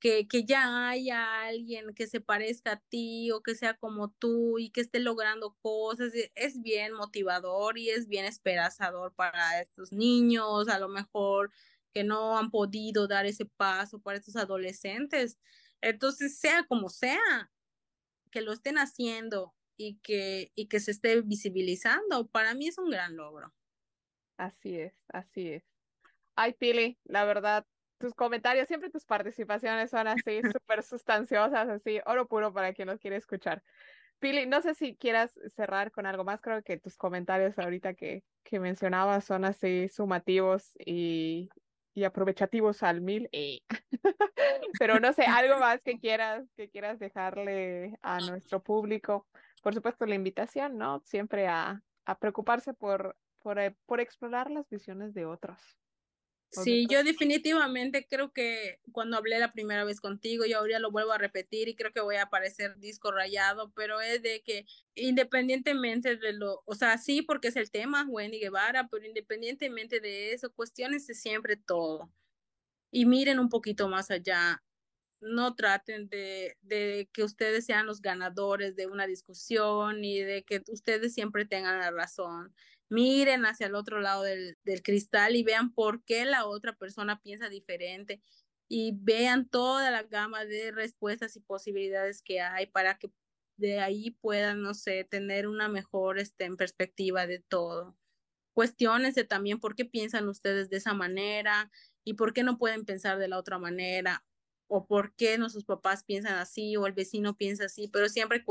que, que, ya haya alguien que se parezca a ti o que sea como tú y que esté logrando cosas, e, es bien motivador y es bien esperanzador para estos niños, a lo mejor que no han podido dar ese paso para estos adolescentes. Entonces, sea como sea, que lo estén haciendo y que, y que se esté visibilizando, para mí es un gran logro. Así es, así es. Ay, Pili, la verdad, tus comentarios, siempre tus participaciones son así, súper sustanciosas, así, oro puro para quien los quiere escuchar. Pili, no sé si quieras cerrar con algo más, creo que tus comentarios ahorita que, que mencionabas son así sumativos y, y aprovechativos al mil. Eh. Pero no sé, algo más que quieras, que quieras dejarle a nuestro público. Por supuesto, la invitación, ¿no? Siempre a, a preocuparse por, por, eh, por explorar las visiones de otros. Sí, yo definitivamente creo que cuando hablé la primera vez contigo, yo ahora lo vuelvo a repetir y creo que voy a aparecer disco rayado, pero es de que independientemente de lo, o sea, sí, porque es el tema, Wendy Guevara, pero independientemente de eso, cuestiones siempre todo. Y miren un poquito más allá, no traten de, de, que ustedes sean los ganadores de una discusión y de que ustedes siempre tengan la razón miren hacia el otro lado del, del cristal y vean por qué la otra persona piensa diferente y vean toda la gama de respuestas y posibilidades que hay para que de ahí puedan, no sé, tener una mejor este, en perspectiva de todo. Cuestiónense también por qué piensan ustedes de esa manera y por qué no pueden pensar de la otra manera o por qué nuestros papás piensan así o el vecino piensa así, pero siempre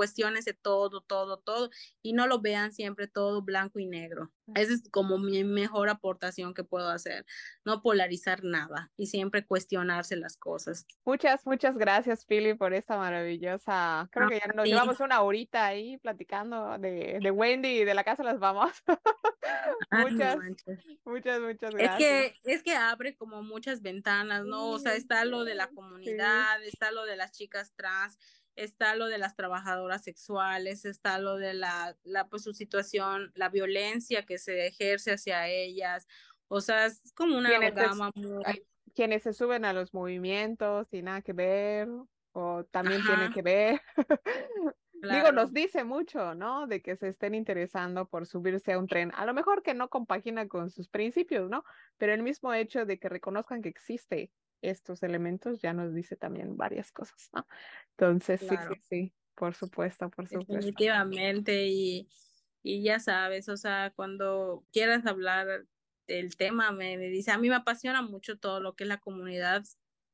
de todo, todo, todo y no lo vean siempre todo blanco y negro. Esa es como mi mejor aportación que puedo hacer, no polarizar nada y siempre cuestionarse las cosas. Muchas, muchas gracias, Pili, por esta maravillosa, creo que ya nos llevamos una horita ahí platicando de, de Wendy y de la casa las vamos. muchas, muchas, muchas gracias. Es que, es que abre como muchas ventanas, ¿no? O sea, está lo de la comunidad, está lo de las chicas trans, está lo de las trabajadoras sexuales, está lo de la, la, pues su situación, la violencia que se ejerce hacia ellas, o sea, es como una gama muy... Quienes se suben a los movimientos y nada que ver, o también tiene que ver. Digo, nos dice mucho, ¿no? De que se estén interesando por subirse a un tren. A lo mejor que no compagina con sus principios, ¿no? Pero el mismo hecho de que reconozcan que existe estos elementos ya nos dice también varias cosas, ¿no? Entonces, sí, sí, sí, por supuesto, por supuesto. Definitivamente, y, y ya sabes, o sea, cuando quieras hablar este, el tema me, me dice, a mí me apasiona mucho todo lo que es la comunidad,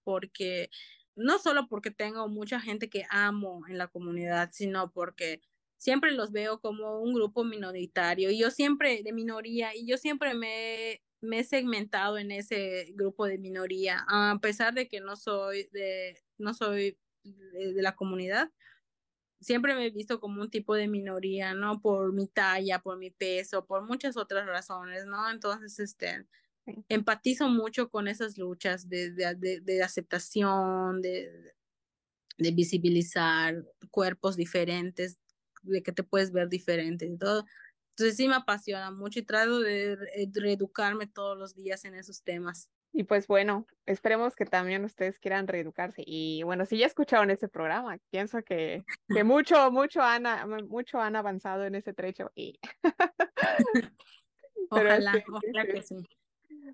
porque no solo porque tengo mucha gente que amo en la comunidad, sino porque siempre los veo como un grupo minoritario y yo siempre de minoría y yo siempre me, me he segmentado en ese grupo de minoría, a pesar de que no soy de, no soy de, la comunidad, siempre me he visto como un tipo de minoría, ¿no? Por mi talla, por mi peso, por muchas otras razones, ¿no? Entonces, este, empatizo mucho con esas luchas de, de, de aceptación, de, de visibilizar cuerpos diferentes, de que te puedes ver diferente y todo. Entonces sí me apasiona mucho y trato de reeducarme todos los días en esos temas. Y pues bueno, esperemos que también ustedes quieran reeducarse. Y bueno, si ya escucharon este programa, pienso que, que mucho, mucho han, mucho han avanzado en ese trecho. Y... ojalá, ojalá que sí.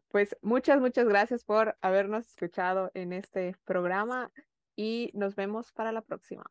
Pues muchas, muchas gracias por habernos escuchado en este programa y nos vemos para la próxima.